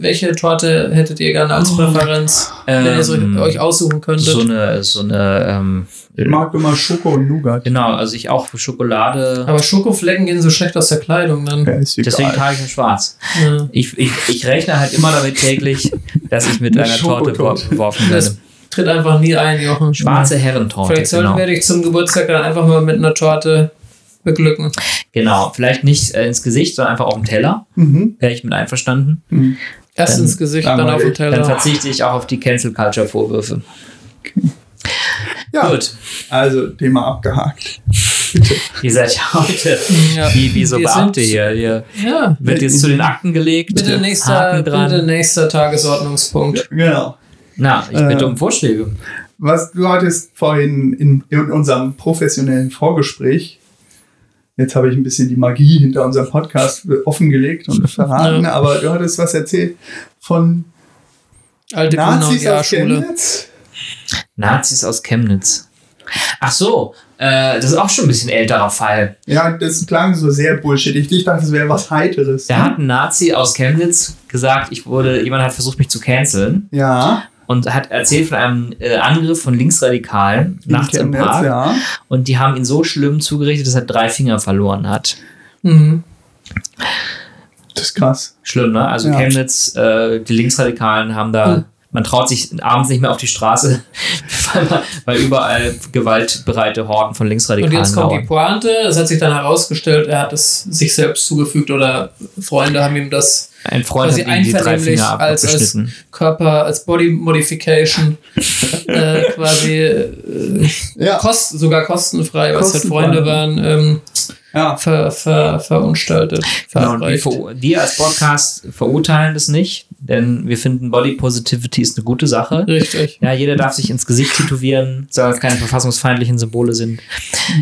welche Torte hättet ihr gerne als Präferenz, wenn ihr euch, Ähm, euch aussuchen könntet? So eine, so eine, ähm, Ich mag immer Schoko und Nougat. genau, also ich auch für Schokolade. Aber Schokoflecken gehen so schlecht aus der Kleidung dann. Ja, ist Deswegen trage ich in schwarz. Ja. Ich, ich, ich rechne halt immer damit täglich, dass ich mit Eine einer Torte Schokotorte. wor- beworfen werde. Tritt einfach nie ein, Jochen. Schwarze Herrentorte. Vielleicht sollten Genau. wir dich zum Geburtstag dann einfach mal mit einer Torte beglücken. genau. Vielleicht nicht äh, ins Gesicht, sondern einfach auf dem Teller. Mhm. Wäre ich mit einverstanden. Erst Dann- ins Gesicht, dann dann auf den ich- Dann Teller. verzichte ich auch auf die Cancel Culture Vorwürfe. Ja, Gut. also Thema abgehakt. Ihr seid ja heute Ja. wie, wie so Wir Beamte sind- hier. Ihr Ja. wird jetzt zu den Akten gelegt. Bitte nächster, bitte nächster Tagesordnungspunkt. Genau. Na, ich Äh, bitte um Vorschläge. Was du hattest vorhin in, in unserem professionellen Vorgespräch, jetzt habe ich ein bisschen die Magie hinter unserem Podcast offengelegt und verraten, Ja. aber du hattest was erzählt von Alte Nazis aus. Chemnitz. Nazis aus Chemnitz. Ach so, äh, das ist auch schon ein bisschen älterer Fall. Ja, das klang so sehr bullshittig. Ich dachte, es wäre was Heiteres. Da hat ein Nazi aus Chemnitz gesagt, ich wurde, jemand hat versucht, mich zu canceln ja, und hat erzählt von einem äh, Angriff von Linksradikalen nachts im Chemnitz, Park. ja. Und die haben ihn so schlimm zugerichtet, dass er drei Finger verloren hat. Mhm. Das ist krass. Schlimm, ne? Also Ja. Chemnitz, äh, die Linksradikalen haben da, Hm. Man traut sich abends nicht mehr auf die Straße, weil, man, weil überall gewaltbereite Horden von Und Linksradikalen jetzt kommt die lauern. Pointe. Es hat sich dann herausgestellt, er hat es sich selbst zugefügt oder Freunde haben ihm das Ein Freund quasi die einvernehmlich als, als abgeschnitten. Körper, als Body Modification äh, quasi äh, Ja, kost, sogar kostenfrei, was halt Kostenfrei. Freunde waren, ähm, ja. ver, ver, verunstaltet, Genau, und wir, wir als Podcast verurteilen das nicht, denn wir finden Body Positivity ist eine gute Sache. Richtig. Ja, jeder darf sich ins Gesicht tätowieren, solange es keine verfassungsfeindlichen Symbole sind.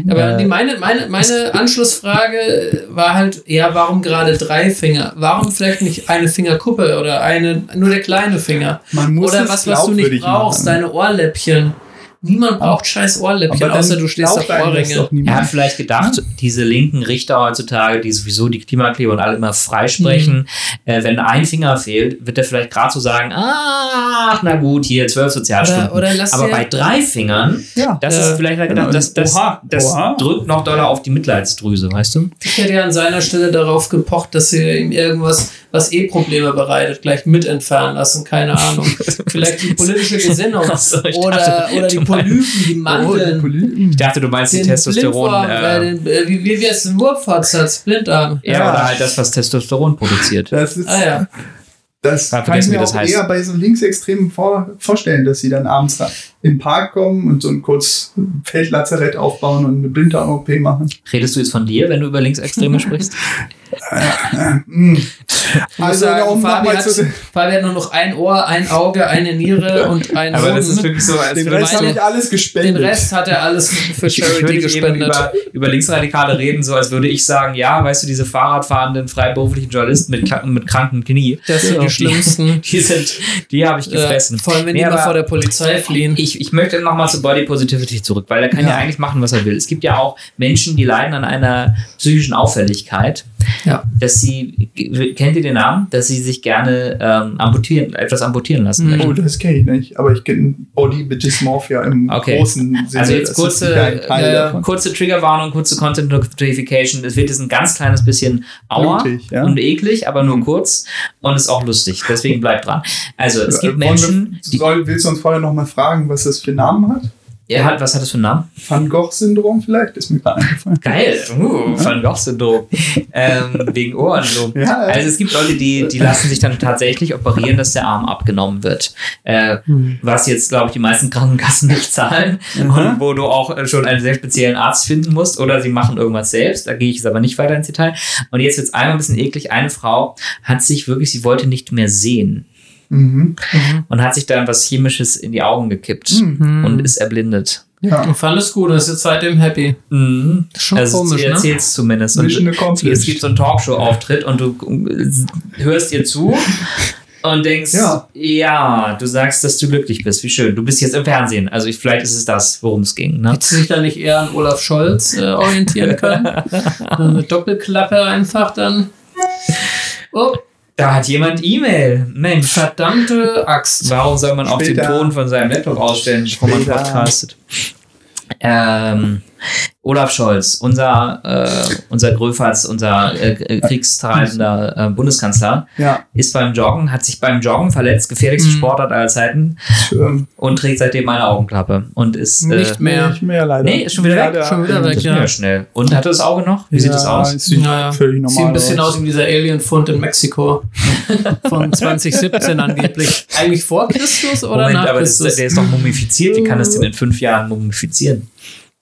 Aber Äh, die, meine, meine, meine Anschlussfrage war halt, ja, warum gerade drei Finger? Warum vielleicht nicht eine Fingerkuppe oder eine, nur der kleine Finger? Man muss Oder was, was du nicht brauchst, machen. deine Ohrläppchen. Niemand braucht scheiß Ohrläppchen, außer du stehst auf Ohrringe. Er hat vielleicht gedacht, diese linken Richter heutzutage, die sowieso die Klimakleber und alle immer freisprechen, äh, wenn ein Finger fehlt, wird er vielleicht gerade so sagen, ach, na gut, hier zwölf Sozialstunden. Oder- oder lass Aber bei drei Fingern, Ja. das Äh, ist vielleicht er gedacht, genau. das, das, Oha, das oha. drückt noch doller auf die Mitleidsdrüse, weißt du? Ich hätte ja an seiner Stelle darauf gepocht, dass sie ihm irgendwas, was eh Probleme bereitet, gleich mit entfernen lassen. Keine Ahnung. Vielleicht die politische Gesinnung so, oder, dachte, oder die meinst- Polypen, die Oh, die Mandeln. Polypen. Ich dachte, du meinst die den Testosteron. Blindform, äh, den, äh, wie, wie wir es im Wurffortsatz, Blindarm. ja, Ja. oder halt das, was Testosteron produziert. Das ist, Ah ja. das Ja, kann ich mir wie das auch heißt. eher bei so Linksextremen vor, vorstellen, dass sie dann abends im Park kommen und so ein kurz Feldlazarett aufbauen und eine Blinddarm-OP machen. Redest du jetzt von dir, wenn du über Linksextreme sprichst? Muss Also, sagen, um Fabi, hat, zu Fabi hat nur noch ein Ohr, ein Auge, eine Niere und ein Aber das ist wirklich so, als Den würde Rest habe ich alles Den gespendet. Rest hat er alles für Ich, ich würde Charity eben gespendet. über, über Linksradikale reden, so als würde ich sagen, ja, weißt du, diese Fahrradfahrenden freiberuflichen Journalisten mit, mit kranken Knie, Das sind die schlimmsten. die sind, die habe ich gefressen. Äh, vor allem, wenn Nee, die mal vor der Polizei fliehen. ich, ich möchte nochmal zu Body Positivity zurück, weil er kann ja. Ja. eigentlich machen, was er will. Es gibt ja auch Menschen, die leiden an einer psychischen Auffälligkeit, Ja. dass sie, kennt ihr den Namen? Dass sie sich gerne ähm, amputieren, etwas amputieren lassen. Mhm. Oh, das kenne ich nicht. Aber ich kenne Body Dysmorphia im Okay. großen Sinne. Also jetzt kurze, äh, kurze Triggerwarnung, kurze Content Notification. Es wird jetzt ein ganz kleines bisschen Aua Blutig, ja. und eklig, aber nur kurz und ist auch lustig. Deswegen bleibt dran. Also es gibt Wollen wir- Menschen, die, Soll, willst du uns vorher noch mal fragen, was das für Namen hat? Er hat, was hat das für einen Namen? Van Gogh-Syndrom vielleicht? Ist mir gerade eingefallen. Geil, uh, Van Gogh-Syndrom. ähm, wegen Ohren so. Ja, Also es gibt Leute, die, die lassen sich dann tatsächlich operieren, dass der Arm abgenommen wird. Äh, was jetzt, glaube ich, die meisten Krankenkassen nicht zahlen und wo du auch äh, schon einen sehr speziellen Arzt finden musst oder sie machen irgendwas selbst. Da gehe ich jetzt aber nicht weiter ins Detail. Und jetzt wird es einmal ein bisschen eklig. Eine Frau hat sich wirklich, sie wollte nicht mehr sehen Mhm. und hat sich dann was Chemisches in die Augen gekippt Mhm. und ist erblindet. Ja. Und fand es gut und ist jetzt seitdem happy. Mhm. Das ist schon also komisch, sie ne? erzählt es zumindest. Und es gibt so einen Talkshow-Auftritt und du hörst ihr zu und denkst, Ja. ja. du sagst, dass du glücklich bist. Wie schön. Du bist jetzt im Fernsehen. Also ich, vielleicht ist es das, worum es ging. Ne? Hätte sich da nicht eher an Olaf Scholz äh, orientieren können? Eine Doppelklappe einfach dann. Oh, Da hat jemand E-Mail. Mensch. verdammte Axt. Warum soll man auch den. Ton von seinem Laptop ausstellen, bevor man podcastet? Ähm, Olaf Scholz, unser, äh, unser Gröfatz, unser äh, äh, kriegstreibender äh, Bundeskanzler, Ja, ist beim Joggen, hat sich beim Joggen verletzt, gefährlichste Mhm. Sportart aller Zeiten ähm, und trägt seitdem eine Augenklappe und ist äh, Nicht mehr. nicht mehr leider. Nee, ist schon wieder Ja, weg. der- Schon wieder weg, ja. ja schnell. Und hat das Auge noch? Wie sieht das Ja, aus? es Sieht Naja, völlig normal Sieht ein bisschen aus wie dieser Alien-Fund in Mexiko von 2017 angeblich. Eigentlich vor Christus oder Moment, nach aber Christus? der ist doch mumifiziert. Wie kann das denn in fünf Jahren mumifizieren?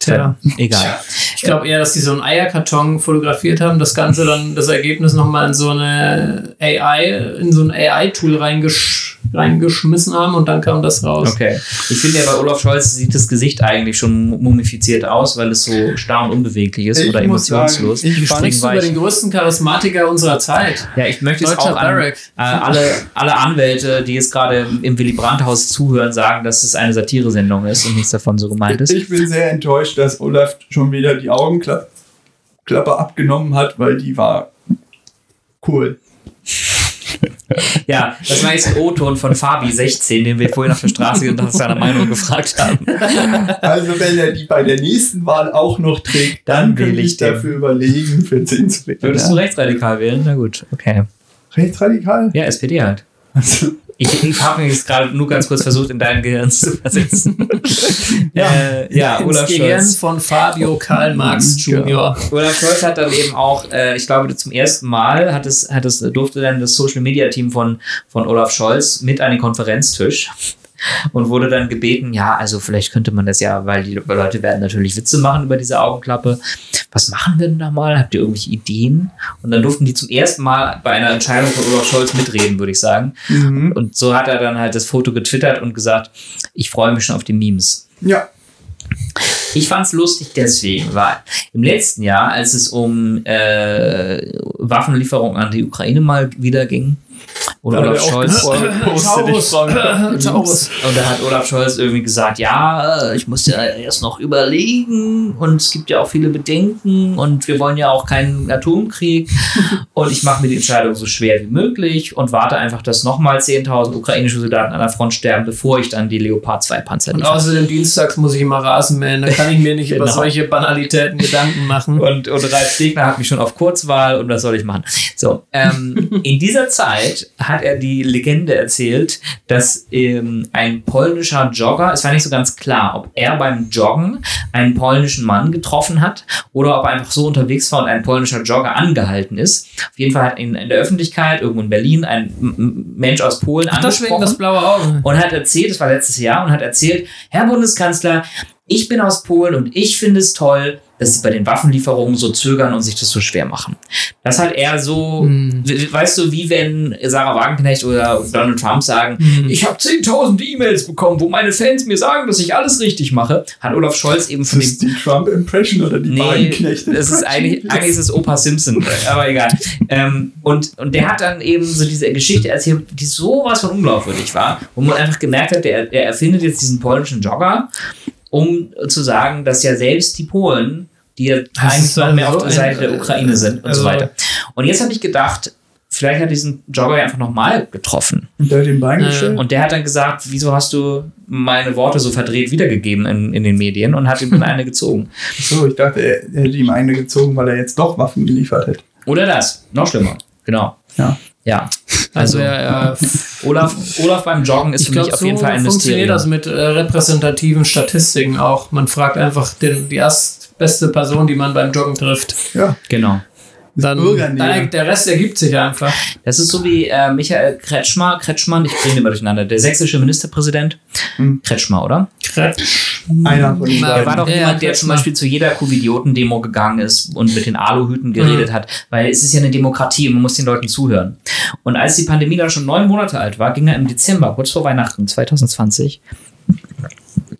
Tja. Egal. Ich glaube eher, dass die so einen Eierkarton fotografiert haben, das Ganze dann, das Ergebnis nochmal in so eine AI, in so ein AI-Tool reingesch reingeschmissen haben und dann kam das raus. Okay. Ich finde ja bei Olaf Scholz sieht das Gesicht eigentlich schon mumifiziert aus, weil es so starr und unbeweglich ist Ich oder muss emotionslos. sagen, ich sprichst über den größten Charismatiker unserer Zeit. ja, ich möchte es auch an äh, alle, alle Anwälte, die jetzt gerade im, im Willy Brandt-Haus zuhören, sagen, dass es eine Satiresendung ist und nichts davon so gemeint ist. Ich bin sehr enttäuscht, dass Olaf schon wieder die Augenklappe Klappe abgenommen hat, weil die war cool. Ja, das war jetzt ein O-Ton von Fabi 16, den wir vorhin auf der Straße nach seiner Meinung gefragt haben. Also wenn er die bei der nächsten Wahl auch noch trägt, dann Dann wähle ich dafür überlegen, für 10 zu wählen. Würdest du rechtsradikal wählen? Na gut, okay. Rechtsradikal? Ja, SPD halt. Also, Ich, ich habe mich jetzt gerade nur ganz kurz versucht, in dein Gehirn zu versetzen. ja, äh, ja Ins Olaf Gehirn Scholz. von Fabio Karl Marx Ja. Jr. Olaf Scholz hat dann eben auch, äh, ich glaube, zum ersten Mal hat es, hat es, durfte dann das Social Media Team von, von Olaf Scholz mit an den Konferenztisch und wurde dann gebeten, ja, also vielleicht könnte man das ja, weil die Leute werden natürlich Witze machen über diese Augenklappe. Was machen wir denn da mal? Habt ihr irgendwelche Ideen? Und dann durften die zum ersten Mal bei einer Entscheidung von Olaf Scholz mitreden, würde ich sagen. mhm. Und so hat er dann halt das Foto getwittert und gesagt, ich freue mich schon auf die Memes. Ja, Ich fand's lustig deswegen, weil im letzten Jahr, als es um äh, Waffenlieferungen an die Ukraine mal wieder ging, und Da hat Olaf Scholz mich auf die Taurus. und da hat Olaf Scholz irgendwie gesagt, ja, ich muss ja erst noch überlegen und es gibt ja auch viele Bedenken und wir wollen ja auch keinen Atomkrieg und ich mache mir die Entscheidung so schwer wie möglich und warte einfach, dass nochmal 10.000 ukrainische Soldaten an der Front sterben, bevor ich dann die Leopard 2 Panzer Und liefere. außerdem dienstags muss ich immer Rasen mähen, da kann ich mir nicht über Genau. solche Banalitäten Gedanken machen. Und, und Ralf Stegner hat mich schon auf Kurzwahl und was soll ich machen? So, ähm, in dieser Zeit hat er die Legende erzählt, dass ähm, ein polnischer Jogger, es war nicht so ganz klar, ob er beim Joggen einen polnischen Mann getroffen hat oder ob er einfach so unterwegs war und ein polnischer Jogger angehalten ist. Auf jeden Fall hat ihn in der Öffentlichkeit, irgendwo in Berlin, ein Mensch aus Polen Ach, angesprochen das blaue Auge. und hat erzählt, das war letztes Jahr, und hat erzählt, Herr Bundeskanzler, ich bin aus Polen und ich finde es toll, dass sie bei den Waffenlieferungen so zögern und sich das so schwer machen. Das hat er so, we- weißt du, wie wenn Sarah Wagenknecht oder Donald Trump sagen, Hm. ich habe 10.000 E-Mails bekommen, wo meine Fans mir sagen, dass ich alles richtig mache, hat Olaf Scholz eben ist von das dem die Trump-Impression oder die Nee, Wagenknecht? das ist eigentlich, eigentlich ist es Opa Simpson, aber egal. Ähm, und, und der hat dann eben so diese Geschichte erzählt, die sowas von unglaubwürdig war, wo man einfach gemerkt hat, der, er erfindet jetzt diesen polnischen Jogger, um zu sagen, dass ja selbst die Polen, die ja Das eigentlich noch mehr auf der Seite der Ukraine sind und also- so weiter. Und jetzt habe ich gedacht, vielleicht hat er diesen Jogger einfach nochmal getroffen. Und der hat den Bein Ja. gestellt? Und der hat dann gesagt, wieso hast du meine Worte so verdreht wiedergegeben in, in den Medien und hat ihm dann eine gezogen. So, ich dachte, er, er hätte ihm eine gezogen, weil er jetzt doch Waffen geliefert hätte. Oder das, noch schlimmer. Genau. Ja. Ja. Also, Also, er, äh, Olaf, Olaf beim Joggen ist ich für mich glaube, auf so jeden Fall ein funktioniert Mysterium. das mit äh, repräsentativen Statistiken auch. Man fragt einfach den, die erstbeste Person, die man beim Joggen trifft. Ja, Genau. Dann, dann, der Rest ergibt sich einfach. Das ist so wie äh, Michael Kretschmer, Kretschmann, ich bringe immer durcheinander, der sächsische Ministerpräsident. Hm. Kretschmer, oder? einer von Na, Er war doch Ja, jemand, der Kretschmer. zum Beispiel zu jeder Covidioten-Demo gegangen ist und mit den Aluhüten geredet Mhm. hat, weil es ist ja eine Demokratie und man muss den Leuten zuhören. Und als die Pandemie dann schon neun Monate alt war, ging er im Dezember, kurz vor Weihnachten 2020,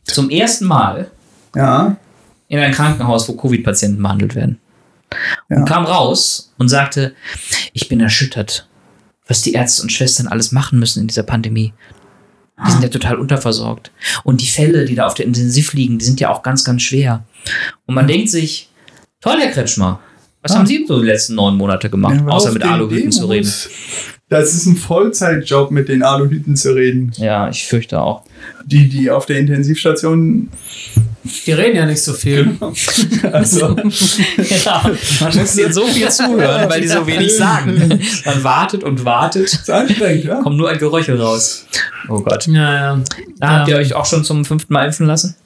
zum ersten Mal Ja, in ein Krankenhaus, wo Covid-Patienten behandelt werden. Ja. Und kam raus und sagte, ich bin erschüttert. was die Ärzte und Schwestern alles machen müssen in dieser Pandemie. Die sind ja total unterversorgt. Und die Fälle, die da auf der Intensiv liegen, die sind ja auch ganz, ganz schwer. Und man denkt sich, toll, Herr Kretschmer, was Ah. haben Sie so die letzten neun Monate gemacht, Ja, außer mit Aluhüten zu reden? Das ist ein Vollzeitjob, mit den Aluhüten zu reden. Ja, ich fürchte auch. Die, die auf der Intensivstation, Die reden ja nicht so viel. also, Ja, man muss ihnen so viel zuhören, weil die so wenig sagen. Man wartet und wartet, ist anstrengend, ja? kommt nur ein Geröchel raus. Oh Gott. Ja, ja. Da habt ihr euch auch schon zum fünften Mal impfen lassen?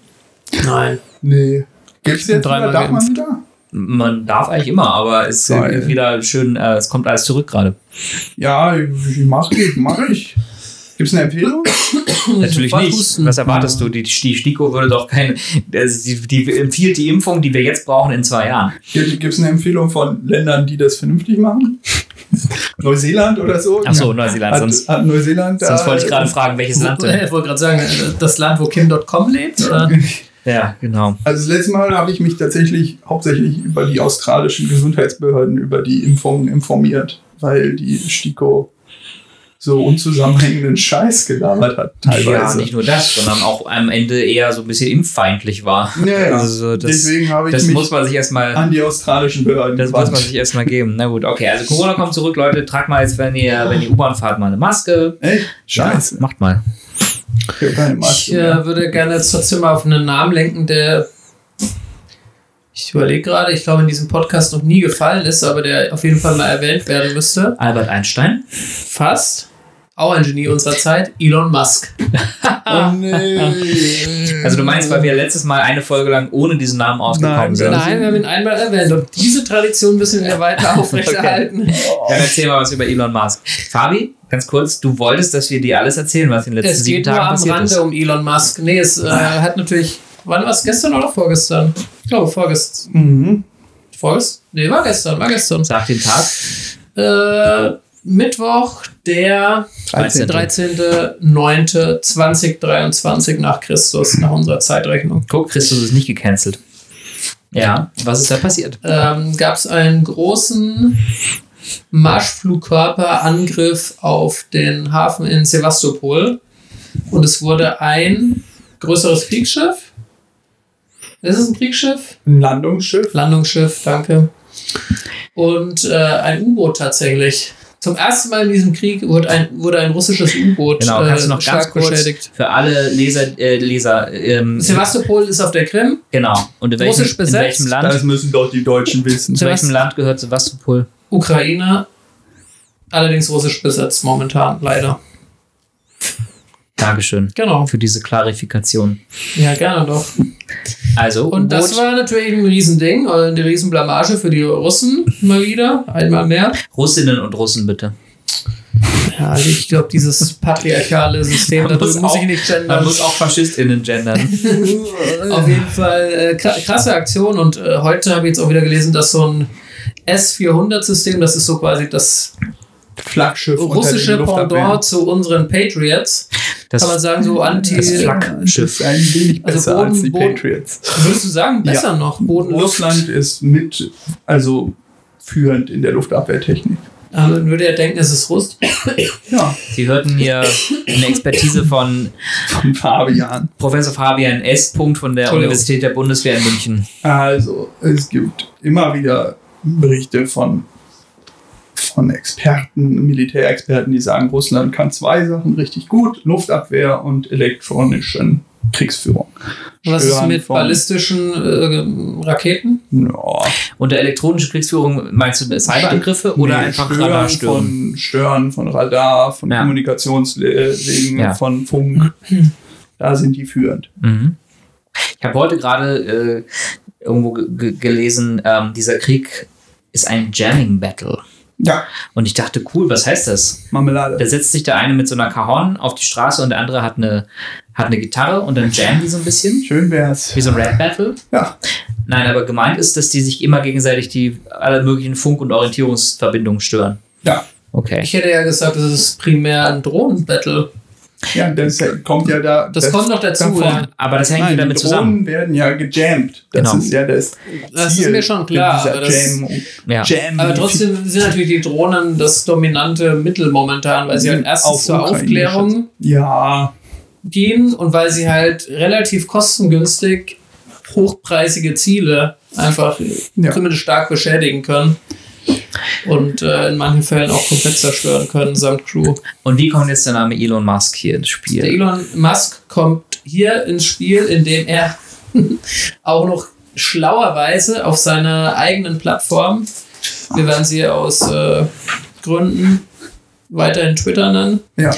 Nein. Nee. Gibt's jetzt Dreimal wieder, darf man wieder? Man darf eigentlich immer, aber es ist wieder schön, äh, es kommt alles zurück gerade. Ja, mach ich, mach ich. Gibt's eine Empfehlung? Natürlich nicht. Was erwartest du? Die, die STIKO würde doch keine. Die, die empfiehlt die Impfung, die wir jetzt brauchen, in zwei Jahren. Gibt es eine Empfehlung von Ländern, die das vernünftig machen? Neuseeland oder so? Ach so, Neuseeland, Hat, sonst- hat Neuseeland. Sonst wollte ich gerade fragen, welches Land denn? Ich wollte gerade sagen, das Land, wo Kim.com lebt? Oder? Ja, genau. Also das letzte Mal habe ich mich tatsächlich hauptsächlich über die australischen Gesundheitsbehörden, über die Impfungen informiert, weil die STIKO so unzusammenhängenden Scheiß gelabert hat teilweise. Ja, nicht nur das, sondern auch am Ende eher so ein bisschen impffeindlich war. Ja, ja. Also das, Deswegen habe ich das mich muss man sich erstmal. an die australischen Behörden Das muss man gewandt. sich erstmal geben. Na gut, okay. Also Corona kommt zurück, Leute. Tragt mal jetzt, wenn ihr, wenn ihr U-Bahn fahrt, mal eine Maske. Echt? Scheiße. Ja, macht mal. Ich äh, würde gerne trotzdem mal auf einen Namen lenken, der ich überlege gerade, ich glaube in diesem Podcast noch nie gefallen ist, aber der auf jeden Fall mal erwähnt werden müsste. Albert Einstein. Fast. Auch ein Genie unserer Zeit, Elon Musk. Oh nee. Also du meinst, weil wir letztes Mal eine Folge lang ohne diesen Namen ausgekommen sind. Nein, wir haben ihn einmal erwähnt und diese Tradition müssen wir weiter aufrechterhalten. Dann erzähl mal was über Elon Musk. Fabi, ganz kurz, du wolltest, dass wir dir alles erzählen, was in den letzten Es sieben geht nur Tagen am passiert Rande ist. um Elon Musk. Nee, es äh, hat natürlich. Wann war es gestern oder vorgestern? Ich glaube, vorgestern. Mhm. Vorgestern? Nee, war gestern, war gestern. Sag den Tag. Äh, Mittwoch, der 13. 13.09.2023 nach Christus, nach unserer Zeitrechnung. Guck, Christus ist nicht gecancelt. Ja, was ist da passiert? Ähm, Gab es einen großen Marschflugkörperangriff auf den Hafen in Sevastopol und es wurde ein größeres Kriegsschiff. Ist es ein Kriegsschiff? Ein Landungsschiff. Landungsschiff, danke. Und äh, ein U-Boot tatsächlich. Zum ersten Mal in diesem Krieg wurde ein, wurde ein russisches U-Boot Genau, kannst du äh, noch ganz stark kurz beschädigt. für alle Leser, äh, Leser ähm, Sevastopol ist auf der Krim. genau. Und in welchem, Russisch in besetzt? welchem Land? Das müssen doch die Deutschen wissen. zu welchem Land gehört Sevastopol? Ukraine. Allerdings russisch besetzt momentan, leider. Dankeschön Genau. für diese Klarifikation. Ja, gerne doch. Also, Und das war natürlich ein Riesending, äh, eine Riesenblamage für die Russen mal wieder, einmal mehr. Russinnen und Russen bitte. Ja, also ich glaube, dieses patriarchale System, Man muss muss auch- ich nicht Man gendern. muss auch FaschistInnen gendern. Auf jeden Fall äh, kra- krasse Aktion und äh, heute habe ich jetzt auch wieder gelesen, dass so ein S-400-System, das ist so quasi das Flaggschiff. russische. Pendant zu unseren Patriots. Das, Kann man sagen, so anti. das Flaggschiff. ist ein wenig Also besser Boden- als die Boden- Patriots. Würdest du sagen, besser Ja. noch? Boden, Russland ist mit, also führend in der Luftabwehrtechnik. Aber man würde ja denken, es ist Russ. Ja, Sie hörten hier eine Expertise von von Fabian. Professor Fabian S. Punkt von der. Universität der Bundeswehr in München. Also, es gibt immer wieder Berichte von, von Experten, Militärexperten, die sagen, Russland kann zwei Sachen richtig gut: Luftabwehr und elektronischen Kriegsführung. Was ist Stören mit von- ballistischen äh, Raketen? Ja, Unter elektronische Kriegsführung meinst du Cyberangriffe oder Nee, einfach Stören Radarstören? von Stören von Radar, von Ja. Kommunikationswegen, Ja. von Funk. Da sind die führend. Mhm. Ich habe heute gerade äh, irgendwo ge- ge- gelesen, ähm, dieser Krieg ist ein Jamming Battle. Ja, Und ich dachte, cool, was heißt das? Marmelade. Da setzt sich der eine mit so einer Cajon auf die Straße und der andere hat eine, hat eine Gitarre und dann jammen die so ein bisschen. Schön wär's. Wie so ein Rap Battle. Ja, Nein, aber gemeint ist, dass die sich immer gegenseitig die alle möglichen Funk- und Orientierungsverbindungen stören. ja. Okay. Ich hätte ja gesagt, es ist primär ein Drohnenbattle. Ja, das kommt ja da. Das, kommt noch dazu. davon. Ja. Aber das hängt Nein, wieder die Drohnen zusammen. werden ja gejammt. Das Genau. ist ja das Das ist Ziel mir schon klar, aber das- Jam Ja. Jam Aber trotzdem sind natürlich die Drohnen das dominante Mittel momentan, weil sie halt erstens Auf zur Aufklärung Ja, dienen und weil sie halt relativ kostengünstig hochpreisige Ziele einfach Ja. zumindest stark beschädigen können. Und äh, in manchen Fällen auch komplett zerstören können, samt Crew. Und wie kommt jetzt der Name Elon Musk hier ins Der Spiel? Elon Musk kommt hier ins Spiel, indem er auch noch schlauerweise auf seiner eigenen Plattform, wir werden sie aus äh, Gründen weiterhin Twitter nennen, ja.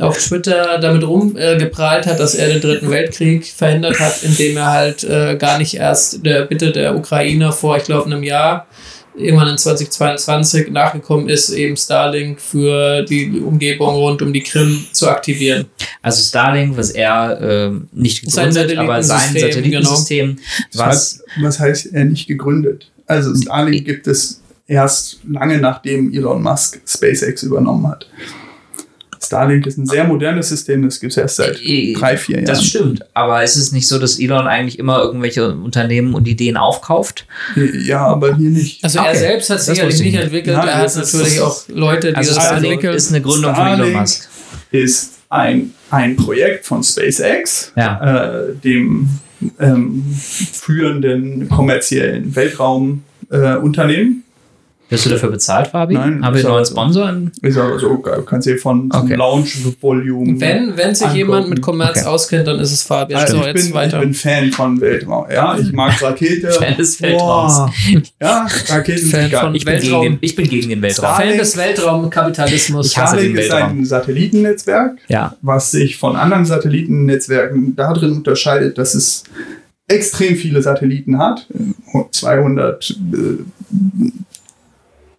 auf Twitter damit rumgeprahlt äh, hat, dass er den Dritten Weltkrieg verhindert hat, indem er halt äh, gar nicht erst der Bitte der Ukraine vor, ich glaube, einem Jahr, irgendwann in 2022 nachgekommen ist, eben Starlink für die Umgebung rund um die Krim zu aktivieren. Also Starlink, was er ähm, nicht Sein gegründet, aber sein Satellitensystem, was Was, was heißt er nicht gegründet? Also Starlink gibt es erst lange nachdem Elon Musk SpaceX übernommen hat. Starlink ist ein sehr modernes System, das gibt es erst seit Äh, drei, vier Jahren. Das stimmt, aber ist es nicht so, dass Elon eigentlich immer irgendwelche Unternehmen und Ideen aufkauft? Ja, aber hier nicht. Also Okay. er selbst hat Das sicherlich nicht entwickelt, Ja, er hat natürlich auch Leute, die Also das Starlink entwickeln. ist eine Gründung von Starlink Elon Musk. ist ein, ein Projekt von SpaceX, Ja. äh, dem ähm, führenden kommerziellen Weltraumunternehmen. Äh. Wirst du dafür bezahlt, Fabi? Nein, Haben wir einen neuen. Sponsor? Ist aber so, kannst du dir von Okay. zum Launch-Volume. wenn, wenn sich angucken. jemand mit Kommerz Okay. auskennt, dann ist es Fabian. Also so, ich, jetzt bin, ich weiter. bin Fan von Weltraum. Ja, ich mag Rakete. Fan des Weltraums. Boah. Ja, Raketen Fan sind geil. von Ich bin, gegen Weltraum. den, ich bin gegen den Weltraum. Starlink. Fan des Weltraumkapitalismus. Ich Starlink den ist Weltraum. ein Satellitennetzwerk, Ja. was sich von anderen Satellitennetzwerken darin unterscheidet, dass es extrem viele Satelliten hat. 200, äh,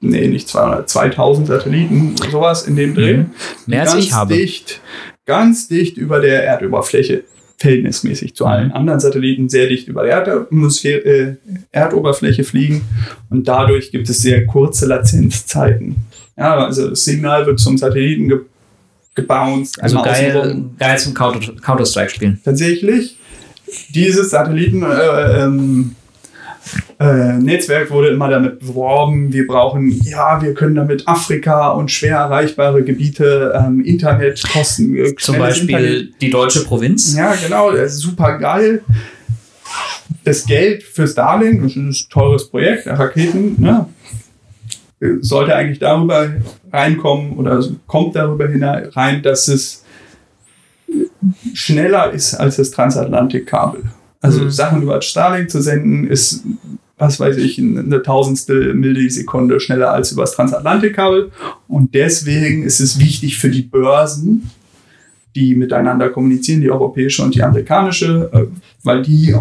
nee, nicht 200, 2000 Satelliten, sowas in dem Dreh. Mhm. Mehr als ganz ich habe. Dicht, ganz dicht über der Erdoberfläche, verhältnismäßig zu allen Mhm. anderen Satelliten, sehr dicht über der Erdatmosphäre, äh, Erdoberfläche fliegen und dadurch gibt es sehr kurze Latenzzeiten. Ja, also das Signal wird zum Satelliten ge gebounced. Also geil, geil zum Counter- Counter-Strike spielen. Tatsächlich, dieses Satelliten äh, ähm, äh, Netzwerk wurde immer damit beworben, wir brauchen, ja, wir können damit Afrika und schwer erreichbare Gebiete ähm, Internet kosten. äh, Zum Beispiel Internet. die deutsche Provinz. Ja, genau, das ist super geil. Das Geld für Starlink, das ist ein teures Projekt, Raketen, ne, sollte eigentlich darüber reinkommen oder kommt darüber hinein, dass es schneller ist als das Transatlantikkabel. Also Mhm. Sachen über Starlink zu senden ist, was weiß ich, eine tausendstel Millisekunde schneller als über das Transatlantikkabel. Und deswegen ist es wichtig für die Börsen, die miteinander kommunizieren, die europäische und die amerikanische, äh, weil die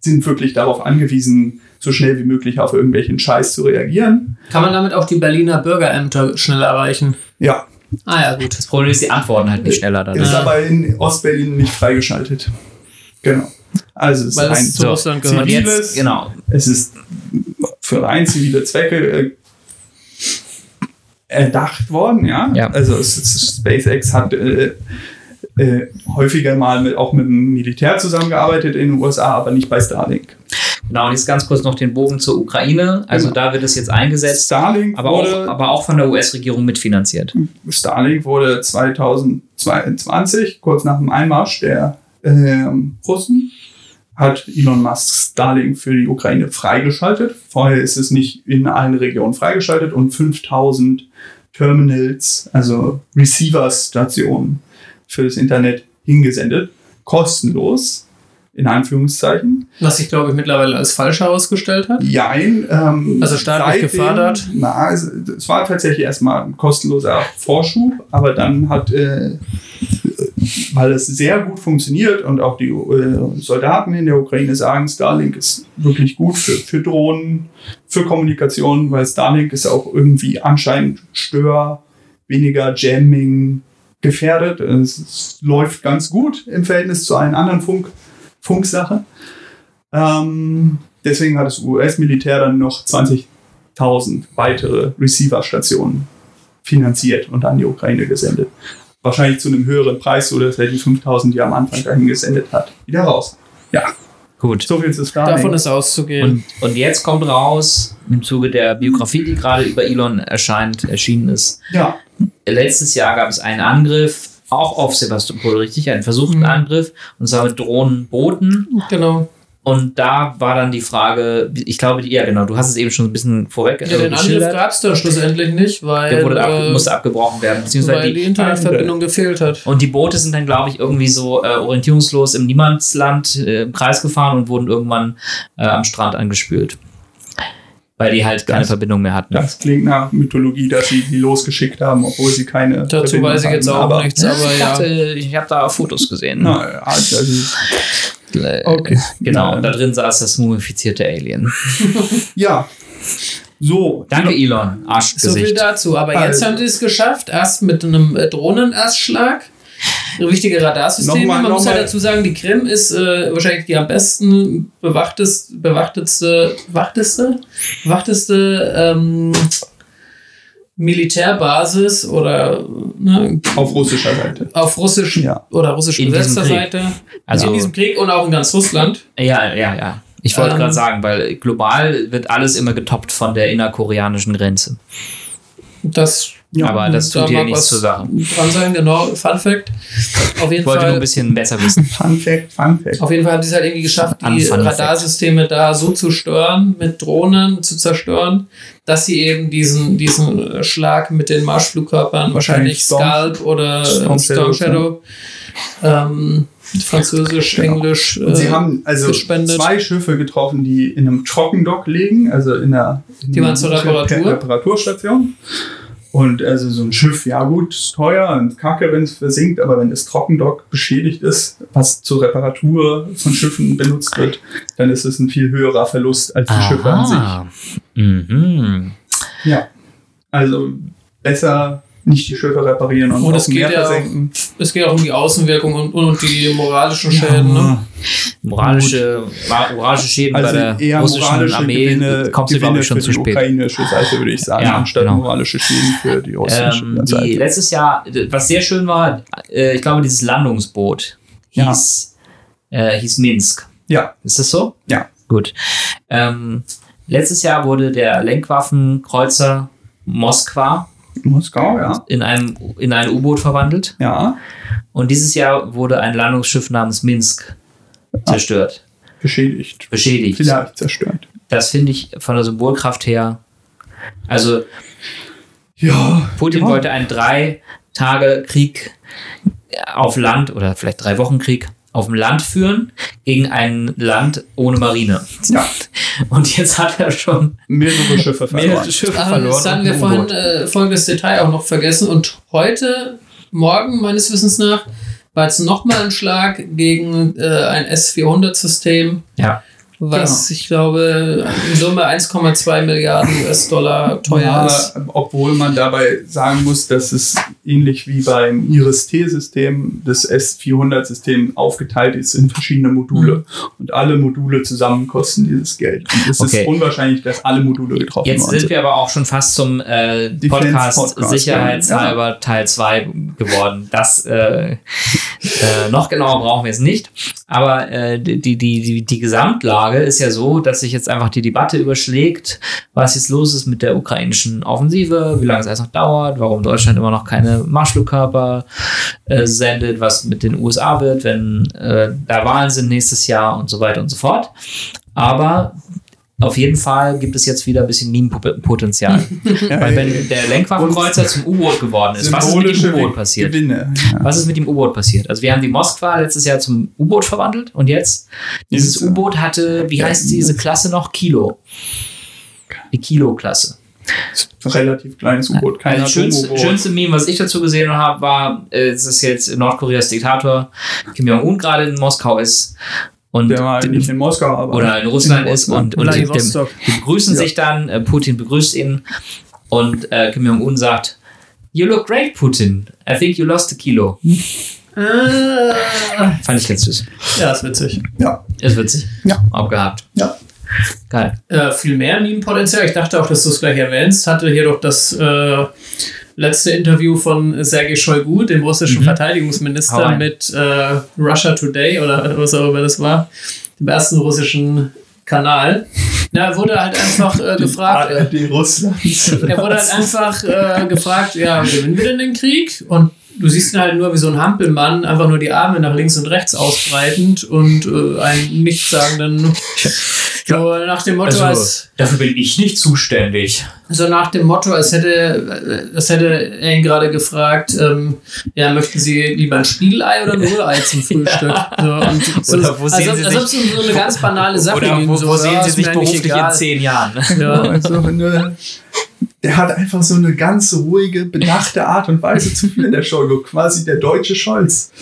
sind wirklich darauf angewiesen, so schnell wie möglich auf irgendwelchen Scheiß zu reagieren. Kann man damit auch die Berliner Bürgerämter schnell erreichen? Ja, Ah ja, gut. Das Problem ist, die antworten halt nicht schneller dann. ist aber in Ostberlin nicht freigeschaltet. Genau. Also es ist Weil ein es zu so, Russland Und gehört. ziviles- jetzt, genau. Es ist für rein zivile Zwecke äh, erdacht worden, ja. Ja. Also es ist, SpaceX hat äh, äh, häufiger mal mit, auch mit dem Militär zusammengearbeitet in den USA, aber nicht bei Starlink. Genau, und jetzt ganz kurz noch den Bogen zur Ukraine. Also Genau. da wird es jetzt eingesetzt, Starlink aber auch, wurde, aber auch von der US-Regierung mitfinanziert. Starlink wurde 2022, kurz nach dem Einmarsch der ähm, Russen, hat Elon Musk Starlink für die Ukraine freigeschaltet. Vorher ist es nicht in allen Regionen freigeschaltet und 5000 Terminals, also Receiver-Stationen für das Internet hingesendet. Kostenlos, in Anführungszeichen. Was sich, glaube ich, mittlerweile als falsch herausgestellt hat. Jein. Ähm, Also staatlich seitdem- gefördert? Na, es, es war tatsächlich erstmal ein kostenloser Vorschub, aber dann hat, äh, weil es sehr gut funktioniert und auch die äh, Soldaten in der Ukraine sagen, Starlink ist wirklich gut für, für Drohnen, für Kommunikation, weil Starlink ist auch irgendwie anscheinend Stör, weniger Jamming gefährdet. Es, es läuft ganz gut im Verhältnis zu allen anderen Funk, Funksachen. Ähm, deswegen hat das US-Militär dann noch 20.000 weitere Receiver-Stationen finanziert und an die Ukraine gesendet. Wahrscheinlich zu einem höheren Preis, so dass er die 5000, die er am Anfang dahin gesendet hat, wieder raus. Ja, Gut. so viel zu Starlink. Davon ist auszugehen. Und, und jetzt kommt raus, im Zuge der Biografie, die gerade über Elon erscheint, erschienen ist, ja, letztes Jahr gab es einen Angriff, auch auf Sebastopol, richtig? Einen versuchten Mhm. Angriff, und zwar mit Drohnenbooten. genau. Und da war dann die Frage, ich glaube, die, ja genau, du hast es eben schon ein bisschen vorweg Ja, den äh, Angriff gab es dann schlussendlich nicht, weil, Der wurde ab, äh, musste abgebrochen werden, beziehungsweise weil die die, Internetverbindung gefehlt hat. und die Boote sind dann, glaube ich, irgendwie so äh, orientierungslos im Niemandsland äh, im Kreis gefahren und wurden irgendwann äh, am Strand angespült. Weil die halt keine Das- Verbindung mehr hatten. das klingt nach Mythologie, dass sie die losgeschickt haben, obwohl sie keine. Dazu Verbindung weiß ich jetzt hatten. auch aber, nichts, aber ich ja. dachte, ich habe da Fotos gesehen. Na, ja, also, okay. Genau, Ja. und da drin saß das mumifizierte Alien. ja. So. Danke, Elon. So viel Arschgesicht. dazu. Aber jetzt Also. haben sie es geschafft, erst mit einem äh, Drohnenerstschlag. Richtige Radarsysteme. Nochmal, Man muss ja dazu sagen, die Krim ist äh, wahrscheinlich die am besten bewachtest, bewachtetste, bewachteste, bewachteste ähm, Militärbasis oder ne, Auf russischer Seite. auf russisch Ja. oder russisch In besetzter. Seite. Also- in diesem Krieg und auch in ganz Russland. Ja, ja, ja. Ich wollte Ähm. gerade sagen, weil global wird alles immer getoppt von der innerkoreanischen Grenze. Das, Ja, Aber das da tut hier mag nichts was zur Sache. Dran sein, genau. Fun Fact. Auf jeden Ich wollte nur ein Fall. bisschen besser wissen. Fun Fact, Fun Fact. Auf jeden Fall haben sie es halt irgendwie geschafft, die Radarsysteme da so zu stören, mit Drohnen zu zerstören, dass sie eben diesen, diesen Schlag mit den Marschflugkörpern, wahrscheinlich Storm- Scalp oder Storm Storm, Shadow, Shadow, ähm, Französisch, Genau. Englisch. Und sie äh, haben also gespendet. zwei Schiffe getroffen, die in einem Trockendock liegen, also in einer in Die waren einer zur Re- Reparatur? Reparaturstation. Und also so ein Schiff, ja gut, ist teuer und kacke, wenn es versinkt, aber wenn das Trockendock beschädigt ist, was zur Reparatur von Schiffen benutzt wird, dann ist es ein viel höherer Verlust als die Schiffe an sich. Mhm. Ja. Also besser nicht die Schiffe reparieren und Und es geht Meer ja auch- versenken. Es geht auch um die Außenwirkung und, und die moralischen Schäden. Ne? Moralische, moralische Schäden Also bei der eher russischen moralische Armee Gewinne, kommst du, glaube ich, schon zu die spät. ukrainische Seite, würde ich sagen, Ja, anstatt genau. moralische Schäden für die russische Ähm, die, Seite. letztes Jahr, was sehr schön war, äh, ich glaube, dieses Landungsboot Ja. hieß, äh, hieß Minsk. Ja, Ist das so? ja. Gut. Ähm, letztes Jahr wurde der Lenkwaffenkreuzer Moskwa Moskau, ja. in, einem, in ein U-Boot verwandelt. Ja, Und dieses Jahr wurde ein Landungsschiff namens Minsk zerstört, beschädigt. beschädigt. Vielleicht zerstört. Das finde ich von der Symbolkraft her. Also Ja. Putin ja. wollte einen drei Tage Krieg auf Land oder vielleicht drei Wochen Krieg auf dem Land führen gegen ein Land ohne Marine. Ja, Und jetzt hat er schon mehrere Schiffe verloren. mehrere Schiffe Ah, verloren. das hatten und wir ein vorhin äh, folgendes Detail auch noch vergessen. Und heute, morgen meines Wissens nach, war jetzt nochmal ein Schlag gegen äh, ein S-400-System, Ja. was ich glaube in Summe 1,2 Milliarden US-Dollar teuer Ja, ist. obwohl man dabei sagen muss, dass es ähnlich wie beim Iris-T-System das S400-System aufgeteilt ist in verschiedene Module. Mhm. Und alle Module zusammen kosten dieses Geld. Und es Okay. ist unwahrscheinlich, dass alle Module getroffen Jetzt worden sind wir aber auch schon fast zum äh, Podcast, Podcast, Sicherheitshalber Teil 2 geworden. Das äh, äh, noch genauer brauchen wir es nicht. Aber äh, die, die, die, die Gesamtlage ist ja so, dass sich jetzt einfach die Debatte überschlägt, was jetzt los ist mit der ukrainischen Offensive, wie lange es erst noch dauert, warum Deutschland immer noch keine Marschflugkörper äh, sendet, was mit den USA wird, wenn äh, da Wahlen sind nächstes Jahr und so weiter und so fort. Aber auf jeden Fall gibt es jetzt wieder ein bisschen Meme-Potenzial. Ja, Weil wenn der Lenkwaffenkreuzer zum U-Boot geworden ist, was ist mit dem U-Boot passiert? Gewinne. Ja. Was ist mit dem U-Boot passiert? Also wir haben die Moskwa letztes Jahr zum U-Boot verwandelt und jetzt dieses äh, U-Boot hatte, wie heißt diese Klasse noch? Kilo. Die Kilo-Klasse. Ein relativ kleines U-Boot, kein Also das schönste, schönste Meme, was ich dazu gesehen habe, war, äh, es ist jetzt Nordkoreas Diktator Kim Jong-un gerade in Moskau ist und Der war eigentlich in Moskau, aber oder in Russland in ist und, und die, begrüßen Ja. sich dann, äh, Putin begrüßt ihn und äh, Kim Jong-un sagt, You look great, Putin. I think you lost a kilo. Ah, Fand ich ganz süß. ja, ist witzig. Ja, Ist witzig. Ja. Abgehakt. ja. Geil. Äh, viel mehr Meme-Potenzial. Ich dachte auch, dass du es gleich erwähnst. Hatte hier doch das äh, letzte Interview von Sergei Shoigu, dem russischen Mhm. Verteidigungsminister, mit äh, Russia Today oder was auch immer das war, dem ersten russischen Kanal. Da wurde halt einfach äh, gefragt, ARD Russlands. er wurde halt einfach äh, gefragt, ja, gewinnen wir denn den Krieg? Und du siehst ihn halt nur wie so ein Hampelmann, einfach nur die Arme nach links und rechts ausbreitend und äh, einen nichtssagenden, so nach dem Motto, Also, als, dafür bin ich nicht zuständig. so nach dem Motto, als hätte, als hätte er ihn gerade gefragt, ähm, ja, möchten Sie lieber ein Spiegelei oder ein Rührei zum Frühstück? So, Oder wo sehen als, Sie ob- als ob sich- um so eine ganz banale Sache Oder wo, so, wo ja, sehen Sie ist sich beruflich egal. in zehn Jahren? Ja. Also eine, der hat einfach so eine ganz ruhige, bedachte Art und Weise zu führen, der Shoigu. Quasi der deutsche Scholz.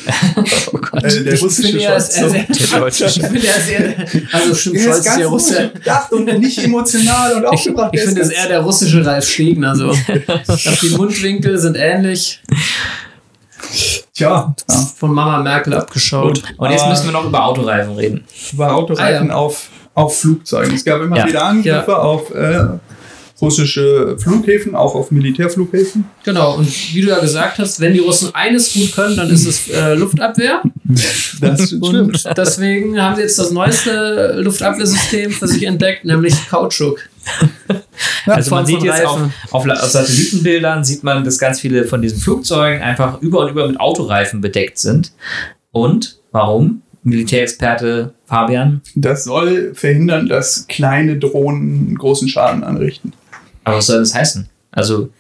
Oh Gott. Äh, der Ich russische finde, ist- Scholz. er ist- Der deutsche Ich finde, er ist eher, also stimmt, Scholz ist ist ganz ja Russe. ruhig, bedacht und nicht emotional und Ich, aufgebracht. ich Er finde, es eher der russische Ralf Stegner. So. Die Mundwinkel sind ähnlich. Tja, ja. Von Mama Merkel abgeschaut. Und jetzt Aber- müssen wir noch über Autoreifen reden. war Autoreifen Ah, ja. auf, auf Flugzeugen. Es gab immer Ja. wieder Angriffe auf äh, russische Flughäfen, auch auf Militärflughäfen. Genau, und wie du ja gesagt hast, wenn die Russen eines gut können, dann ist es äh, Luftabwehr. Das Und deswegen haben sie jetzt das neueste Luftabwehrsystem für sich entdeckt, nämlich Kautschuk. Also man sieht jetzt auf, auf, auf Satellitenbildern, sieht man, dass ganz viele von diesen Flugzeugen einfach über und über mit Autoreifen bedeckt sind. Und warum? Militärexperte Fabian. Das soll verhindern, dass kleine Drohnen großen Schaden anrichten. Aber was soll das heißen? Also,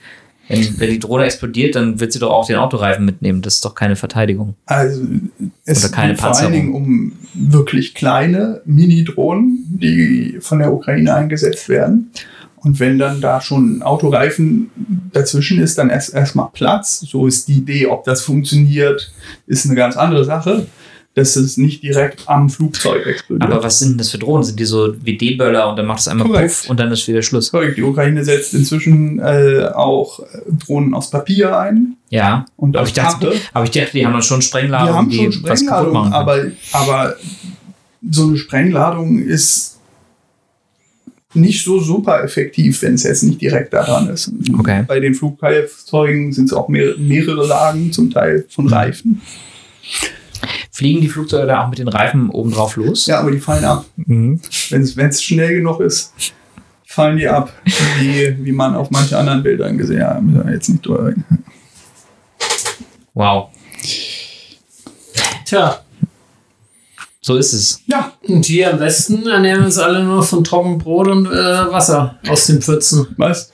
wenn, wenn die Drohne explodiert, dann wird sie doch auch den Autoreifen mitnehmen. Das ist doch keine Verteidigung. Also es Oder keine geht vor allen. Dingen um wirklich kleine Mini-Drohnen, die von der Ukraine eingesetzt werden. Und wenn dann da schon ein Autoreifen dazwischen ist, dann erst erstmal Platz. So ist die Idee. Ob das funktioniert, ist eine ganz andere Sache. Dass es nicht direkt am Flugzeug explodiert. Aber was sind denn das für Drohnen? Sind die so wie D-Böller und dann macht es einmal Korrekt. Puff und dann ist wieder Schluss? Korrekt, die Ukraine setzt inzwischen äh, auch äh, Drohnen aus Papier ein Ja. und Aber ich, dachte, Pappe. aber ich dachte, die haben dann schon Die Sprengladungen, haben die, schon was kaputt machen. aber, aber so eine Sprengladung ist nicht so super effektiv, wenn es jetzt nicht direkt daran ist. Okay. Bei den Flugzeugen sind es auch mehr, mehrere Lagen, zum Teil von Reifen. Fliegen die Flugzeuge da auch mit den Reifen oben drauf los? Ja, aber die fallen ab. Mhm. Wenn es schnell genug ist, fallen die ab, wie, wie man auf manchen anderen Bildern gesehen hat. Wir jetzt nicht drüber reden. Wow. Tja, So ist es. Ja, und hier im Westen ernähren wir uns alle nur von trockenem Brot und äh, Wasser aus den Pfützen. was?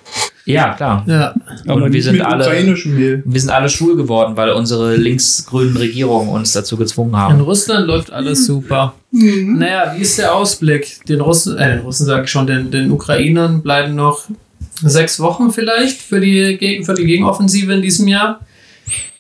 Ja, klar. Ja. Aber wir nicht sind mit alle-. Wir sind alle schwul geworden, weil unsere linksgrünen Regierungen uns dazu gezwungen In haben. Russland läuft alles super. Mhm. Naja, wie ist der Ausblick? Den Russen, äh, den Russen sage ich schon, den, den Ukrainern bleiben noch sechs Wochen vielleicht für die, für die Gegenoffensive in diesem Jahr.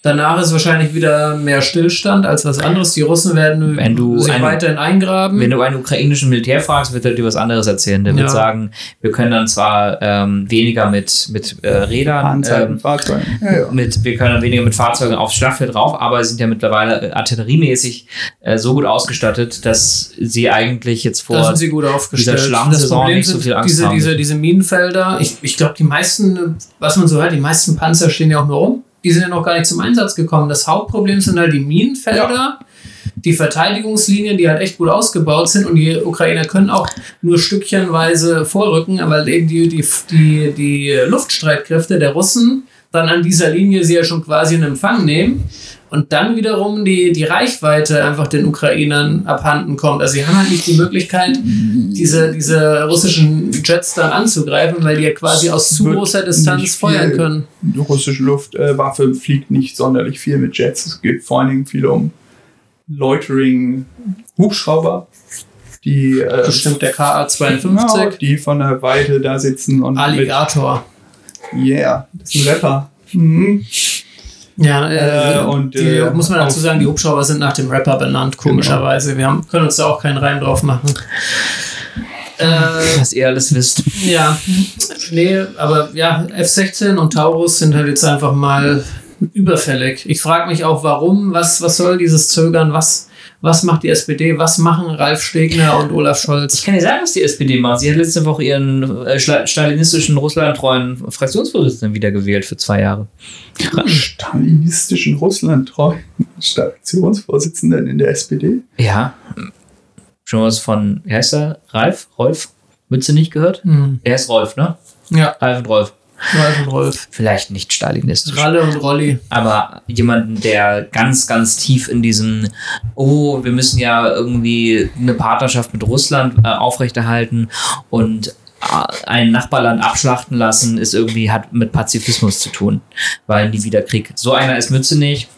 Danach ist wahrscheinlich wieder mehr Stillstand als was anderes. Die Russen werden Wenn du sich eine- weiterhin eingraben. Wenn du einen ukrainischen Militär fragst, wird er dir was anderes erzählen. Der Ja. wird sagen, wir können dann zwar ähm, weniger mit, mit äh, Rädern, Anzeigen, ähm, Fahrzeugen. Ja, ja. mit, wir können dann weniger mit Fahrzeugen aufs Schlachtfeld drauf, aber sind ja mittlerweile äh, artilleriemäßig äh, so gut ausgestattet, dass sie eigentlich jetzt vor sind sie gut aufgestellt. dieser Schlammsaison nicht so viel Angst diese, haben. diese, diese Minenfelder. Ich, ich glaube, die meisten, was man so hört, die meisten Panzer stehen ja auch nur rum. Die sind ja noch gar nicht zum Einsatz gekommen. Das Hauptproblem sind halt die Minenfelder, die Verteidigungslinien, die halt echt gut ausgebaut sind. Und die Ukrainer können auch nur stückchenweise vorrücken, weil eben die, die, die, die Luftstreitkräfte der Russen dann an dieser Linie sie ja schon quasi in Empfang nehmen und dann wiederum die, die Reichweite einfach den Ukrainern abhanden kommt. Also sie haben halt nicht die Möglichkeit, diese, diese russischen Jets dann anzugreifen, weil die ja quasi aus zu großer Distanz feuern können. Die russische Luftwaffe fliegt nicht sonderlich viel mit Jets. Es geht vor allen Dingen viel um Loitering-Hubschrauber, die, äh, Bestimmt der genau, KA-52. die von der Weite da sitzen und Alligator. mit, yeah, das ist ein Rapper. Mhm. Ja, äh, Äh, und, die, äh, muss man dazu sagen, die Hubschrauber sind nach dem Rapper benannt, komischerweise. Wir haben, können uns da auch keinen Reim drauf machen. Äh, was ihr alles wisst. Ja, nee, aber ja, F-16 und Taurus sind halt jetzt einfach mal überfällig. Ich frage mich auch, warum, was, was soll dieses Zögern, was, Was macht die SPD? Was machen Ralf Stegner und Olaf Ich Scholz? kann dir sagen, was die SPD macht. Sie hat letzte Woche ihren äh, stalinistischen, russlandtreuen Fraktionsvorsitzenden wiedergewählt für zwei Jahre. Stalinistischen Russland Fraktionsvorsitzenden in der SPD. Ja. Schon was von, wie heißt er? Ralf? Rolf? Mütze nicht gehört? Hm. Er ist Rolf, ne? Ja, Ralf und Rolf. Ralf und Rolf. Vielleicht nicht stalinistisch. Ralle und Rolli. aber jemanden, der ganz, ganz tief in diesem, oh, wir müssen ja irgendwie eine Partnerschaft mit Russland äh, aufrechterhalten und äh, ein Nachbarland abschlachten lassen, ist irgendwie, hat mit Pazifismus zu tun, weil nie wieder Krieg. So einer ist Mütze nicht.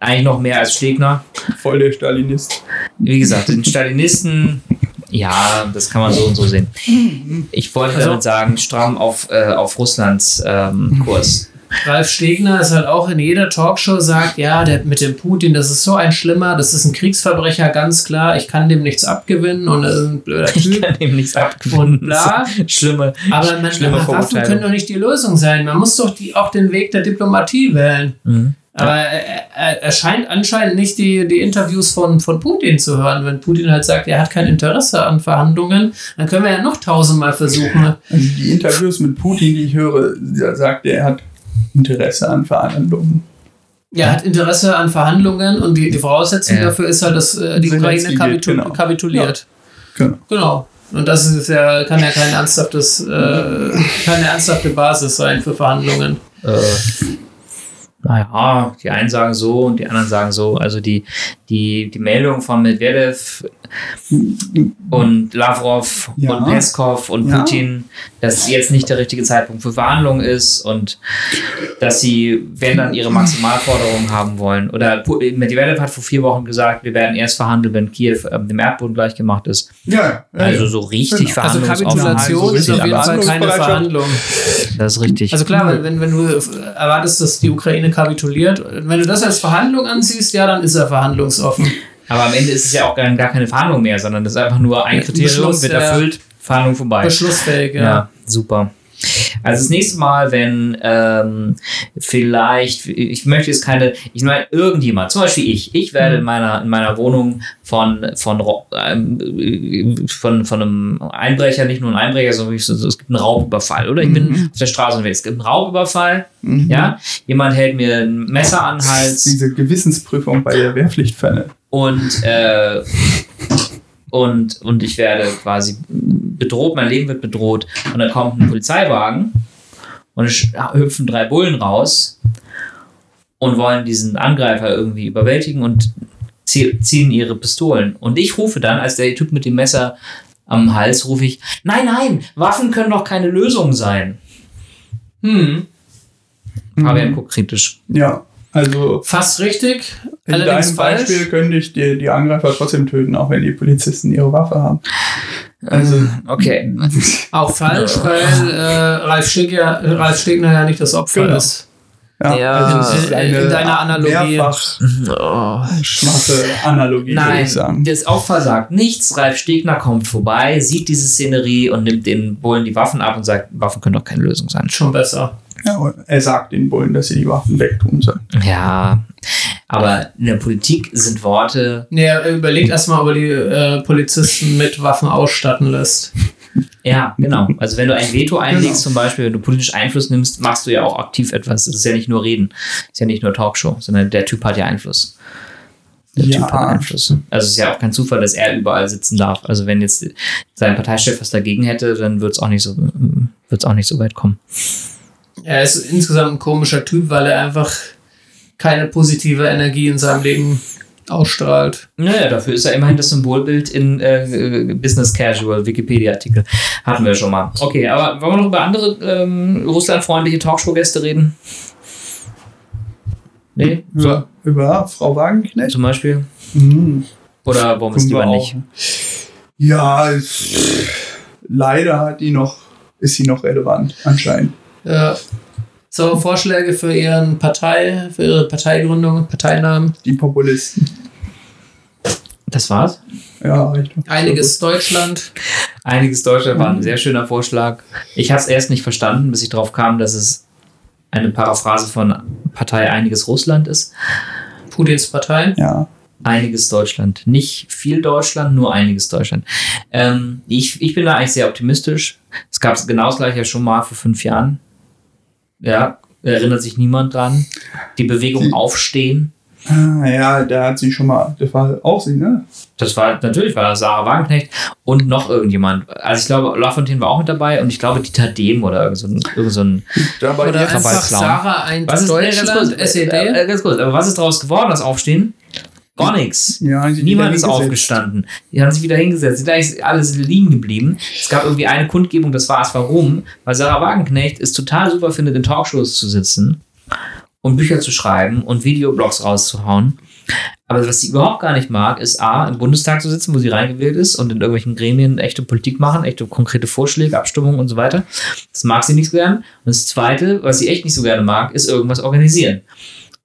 Eigentlich noch mehr als Stegner. Voll der Stalinist. Wie gesagt, den Stalinisten, ja, das kann man so und so sehen. Ich wollte Also- damit sagen, stramm auf, äh, auf Russlands ähm, Kurs. Ralf Stegner ist halt auch in jeder Talkshow sagt, ja, der mit dem Putin, das ist so ein Schlimmer, das ist ein Kriegsverbrecher, ganz klar, ich kann dem nichts abgewinnen und er ist ein blöder Ich Typ. kann ihm nichts abgewinnen. Und bla. Schlimme, Aber man, schlimme Waffen können doch nicht die Lösung sein. Man muss doch die, auch den Weg der Diplomatie wählen. Mhm. Aber er, er, er scheint anscheinend nicht die, die Interviews von, von Putin zu hören. Wenn Putin halt sagt, er hat kein Interesse an Verhandlungen, dann können wir ja noch tausendmal versuchen. Also die Interviews mit Putin, die ich höre, da sagt er, er hat Interesse an Verhandlungen. Er hat Interesse an Verhandlungen und die, die Voraussetzung Ja. dafür ist halt, dass äh, die Ukraine geht, kapitul genau. kapituliert. Genau. Genau. Und das ist ja, kann ja kein ernsthaftes, äh, keine ernsthafte Basis sein für Verhandlungen. äh, naja, die einen sagen so und die anderen sagen so. Also die, die, die Meldung von Medvedev und Lavrov Ja. und Peskov und Ja. Putin, dass jetzt nicht der richtige Zeitpunkt für Verhandlungen ist und dass sie, wenn dann ihre Maximalforderungen haben wollen. Oder Medvedev hat vor vier Wochen gesagt, wir werden erst verhandeln, wenn Kiew äh, dem Erdboden gleichgemacht ist. Ja, ja. Also so richtig Genau. Also. Kapitulation ist auf jeden Fall keine Verhandlung. Das ist richtig. Also klar, wenn, wenn du erwartest, dass die Ukraine kapituliert, wenn du das als Verhandlung ansiehst, ja, dann ist er verhandlungsoffen. Aber am Ende ist es ja auch gar, gar keine Verhandlung mehr, sondern das ist einfach nur ein Kriterium, Beschluss, wird ja. erfüllt, Verhandlung vorbei. Beschlussfähig, ja. Ja, super. Also das nächste Mal, wenn ähm, vielleicht, ich möchte jetzt keine, ich meine irgendjemand, zum Beispiel ich, ich werde Mhm. in meiner in meiner Wohnung von von ähm, von von einem Einbrecher, nicht nur ein Einbrecher, sondern es gibt einen Raubüberfall oder ich bin Mhm. auf der Straße unterwegs, es gibt einen Raubüberfall, Mhm. ja, jemand hält mir ein Messer an den Hals, Diese Gewissensprüfung bei der Wehrpflichtpfanne. Und, äh, und, und ich werde quasi bedroht, mein Leben wird bedroht und dann kommt ein Polizeiwagen und es hüpfen drei Bullen raus und wollen diesen Angreifer irgendwie überwältigen und zie- ziehen ihre Pistolen. Und ich rufe dann, als der Typ mit dem Messer am Hals, rufe ich, nein, nein, Waffen können doch keine Lösung sein. Hm, Fabian guckt kritisch. Ja, also fast richtig, in allerdings deinem falsch. Beispiel könnte ich die, die Angreifer trotzdem töten, auch wenn die Polizisten ihre Waffe haben. Also, Okay. Auch falsch, weil äh, Ralf, Stegner, Ralf Stegner ja nicht das Opfer Genau. ist. ja, Ja. also In- eine in deiner Analogie. mehrfach Oh. schwache Analogie, würde Nein, ich sagen. das Opfer sagt nichts. Ralf Stegner kommt vorbei, sieht diese Szenerie und nimmt den Bullen die Waffen ab und sagt, Waffen können doch keine Lösung sein. Schon besser. Ja, er sagt den Bullen, dass sie die Waffen wegtun sollen. Ja, aber in der Politik sind Worte, Nee, er überlegt erstmal, ob er die äh, Polizisten mit Waffen ausstatten lässt. ja, genau. Also wenn du ein Veto einlegst, Genau. zum Beispiel, wenn du politisch Einfluss nimmst, machst du ja auch aktiv etwas. Es ist ja nicht nur Reden, es ist ja nicht nur Talkshow, sondern der Typ hat ja Einfluss. Der Ja. Typ hat Einfluss. Also es ist ja auch kein Zufall, dass er überall sitzen darf. Also wenn jetzt sein Parteichef was dagegen hätte, dann wird es auch nicht so, wird's auch nicht so weit kommen. Er ist insgesamt ein komischer Typ, weil er einfach keine positive Energie in seinem Leben ausstrahlt. Naja, dafür ist er immerhin das Symbolbild in äh, Business Casual, Wikipedia-Artikel. Hatten wir schon mal. Okay, aber wollen wir noch über andere ähm, russlandfreundliche Talkshow-Gäste reden? Nee? So, Über, über Frau Wagenknecht? zum Beispiel? Mhm. Oder wollen wir es Können wir lieber nicht? Ja, es, leider hat die noch, ist sie noch relevant, anscheinend. Ja. So, Vorschläge für ihren Partei, für ihre Parteigründung, Parteinamen. Die Populisten. Das war's? Ja, recht. Einiges Deutschland. Einiges Deutschland war ein sehr schöner Vorschlag. Ich habe es erst nicht verstanden, bis ich drauf kam, dass es eine Paraphrase von Partei Einiges Russland ist. Putins Partei. Ja. Einiges Deutschland. Nicht viel Deutschland, nur einiges Deutschland. Ähm, ich, ich bin da eigentlich sehr optimistisch. Es gab genau das gleiche ja schon mal vor fünf Jahren. Ja, erinnert sich niemand dran. Die Bewegung Die- Aufstehen. Ah, ja, da hat sie schon mal, das war auch sie, ne? Das war natürlich war das Sarah Wagenknecht und noch irgendjemand. Also ich glaube, Lafontaine war auch mit dabei und ich glaube Dieter Dehm oder irgend so ein, irgend so ein Dabei Oder einfach. Sarah ein Was ist Deutschland, ganz kurz, SED. Äh, äh, ganz kurz, aber was ist daraus geworden, das Aufstehen? Gar nichts. ja, Niemand ist aufgestanden. Die haben sich wieder hingesetzt. Sind eigentlich alles liegen geblieben. Es gab irgendwie eine Kundgebung, das war es. Warum? Weil Sarah Wagenknecht es total super findet, in Talkshows zu sitzen und Bücher zu schreiben und Videoblogs rauszuhauen. Aber was sie überhaupt gar nicht mag, ist A, im Bundestag zu sitzen, wo sie reingewählt ist und in irgendwelchen Gremien echte Politik machen, echte konkrete Vorschläge, Abstimmungen und so weiter. Das mag sie nicht so gern. Und das Zweite, was sie echt nicht so gerne mag, ist irgendwas organisieren.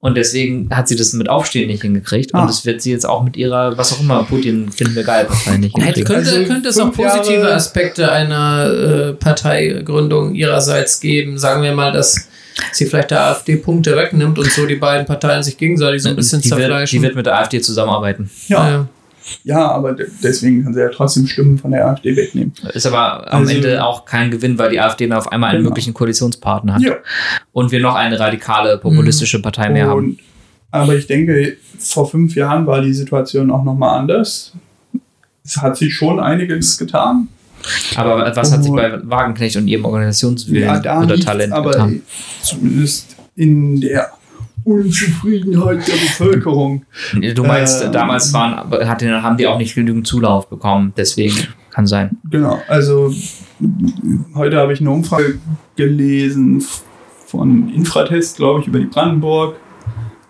Und deswegen hat sie das mit Aufstehen nicht hingekriegt. Ah. Und das wird sie jetzt auch mit ihrer, was auch immer, Putin finden wir geil, wahrscheinlich nicht Hätte, könnte, Also könnte es auch fünf Jahre- positive Aspekte einer äh, Parteigründung ihrerseits geben? Sagen wir mal, dass sie vielleicht der AfD Punkte wegnimmt und so die beiden Parteien sich gegenseitig so ein bisschen die, wird, zerfleischen. die wird mit der AfD zusammenarbeiten. Ja, ja. Ja, aber de- deswegen kann sie ja trotzdem Stimmen von der AfD wegnehmen. Ist aber am Also- Ende auch kein Gewinn, weil die AfD dann auf einmal einen Genau. möglichen Koalitionspartner hat. Ja. Und wir noch eine radikale, populistische Partei mehr haben. Und, aber ich denke, vor fünf Jahren war die Situation auch nochmal anders. Es hat sich schon einiges getan. Aber was hat sie Und- bei Wagenknecht und ihrem Organisationswillen Ja, oder Talent aber getan? zumindest in der Unzufriedenheit der Bevölkerung. Du meinst, Ähm, damals waren, aber hat, haben die auch nicht genügend Zulauf bekommen, deswegen kann sein. Genau, also heute habe ich eine Umfrage gelesen von Infratest, glaube ich, über die Brandenburg.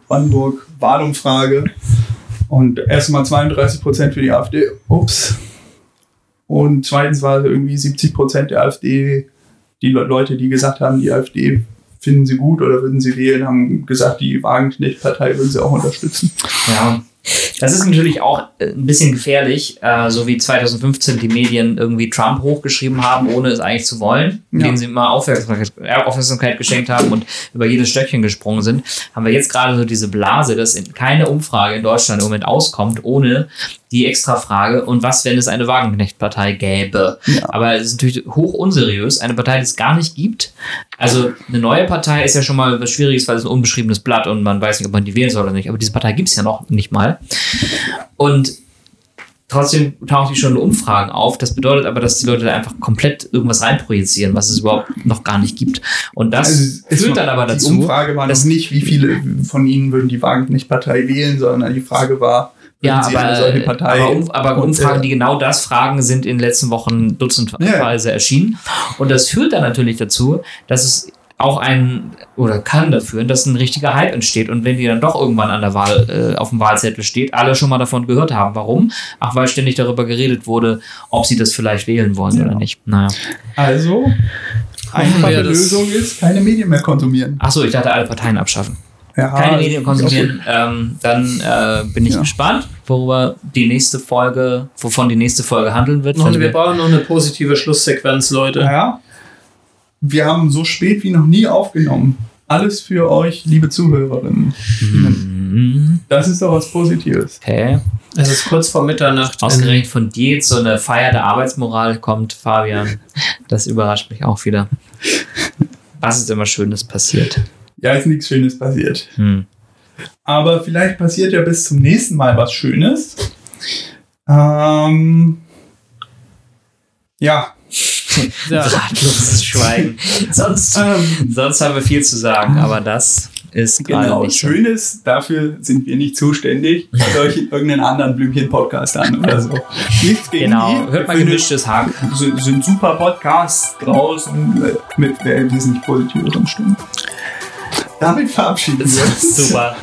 Brandenburg Wahlumfrage. Und erstmal 32% für die AfD. Ups. Und zweitens war es irgendwie 70% der AfD, die Le- Leute, die gesagt haben, die AfD finden sie gut oder würden sie wählen, haben gesagt, die Wagenknecht-Partei würden sie auch unterstützen. Ja. Das ist natürlich auch äh, ein bisschen gefährlich, äh, so wie 2015 die Medien irgendwie Trump hochgeschrieben haben, ohne es eigentlich zu wollen, Ja. indem sie immer Aufmerksamkeit, äh, Aufmerksamkeit geschenkt haben und über jedes Stöckchen gesprungen sind, haben wir jetzt gerade so diese Blase, dass in keine Umfrage in Deutschland im Moment auskommt, ohne die Extrafrage und was, wenn es eine Wagenknecht-Partei gäbe. Ja. Aber es ist natürlich hoch unseriös, eine Partei, die es gar nicht gibt. Also eine neue Partei ist ja schon mal was Schwieriges, weil es ein unbeschriebenes Blatt und man weiß nicht, ob man die wählen soll oder nicht. Aber diese Partei gibt es ja noch nicht mal. Und trotzdem tauchen die schon Umfragen auf. Das bedeutet aber, dass die Leute da einfach komplett irgendwas reinprojizieren, was es überhaupt noch gar nicht gibt. Und das Also führt dann aber Die dazu. Umfrage war dass- nicht, wie viele von ihnen würden die Wagenknecht-Partei wählen, sondern die Frage war, Ja, aber, Partei aber, aber und, Umfragen, äh, die genau das fragen, sind in den letzten Wochen dutzendweise erschienen. Und das führt dann natürlich dazu, dass es auch ein oder kann dafür führen, dass ein richtiger Hype entsteht. Und wenn die dann doch irgendwann an der Wahl äh, auf dem Wahlzettel steht, alle schon mal davon gehört haben. Warum? Ach, weil ständig darüber geredet wurde, ob sie das vielleicht wählen wollen Ja. oder nicht. Naja. Also, einfache Lösung ist, keine Medien mehr konsumieren. Ach so, ich dachte, alle Parteien abschaffen. Ja, Keine Medien konsumieren. Ähm, dann äh, bin ich Ja. gespannt, worüber die nächste Folge, wovon die nächste Folge handeln wird. Wir wir- brauchen noch eine positive Schlusssequenz, Leute. Ja, wir haben so spät wie noch nie aufgenommen. Alles für euch, liebe Zuhörerinnen. Mhm. Das ist doch was Positives. Okay. Es ist kurz vor Mitternacht. Ausgerechnet von dir jetzt so eine Feier der Arbeitsmoral kommt, Fabian. Das überrascht mich auch wieder. Was ist immer Schönes passiert? Ja, ist nichts Schönes passiert. Hm. Aber vielleicht passiert ja bis zum nächsten Mal was Schönes. Ähm, ja. Ja. Ratloses Schweigen. Sonst, Ähm, sonst haben wir viel zu sagen, aber das ist gerade Genau, nicht so. Schönes, dafür sind wir nicht zuständig. Hört euch irgendeinen anderen Blümchen-Podcast an oder so. Nichts gegen Genau, die. hört mal gemischtes Hack. sind, sind super Podcasts draußen äh, mit äh, wesentlich positiveren Stimmen. Damit verabschieden wir uns. Super.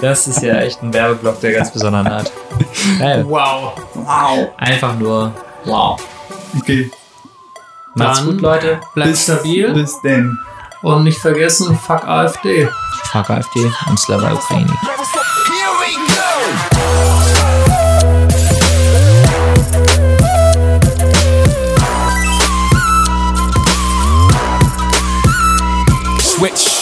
Das ist ja echt ein Werbeblock der ganz besonderen Art. Wow. Wow. Einfach nur wow. Okay, Macht's gut, Leute. Bleibt bis, stabil. Bis denn. Und nicht vergessen, fuck AfD. Fuck AfD und Slava Ukraini. Switch.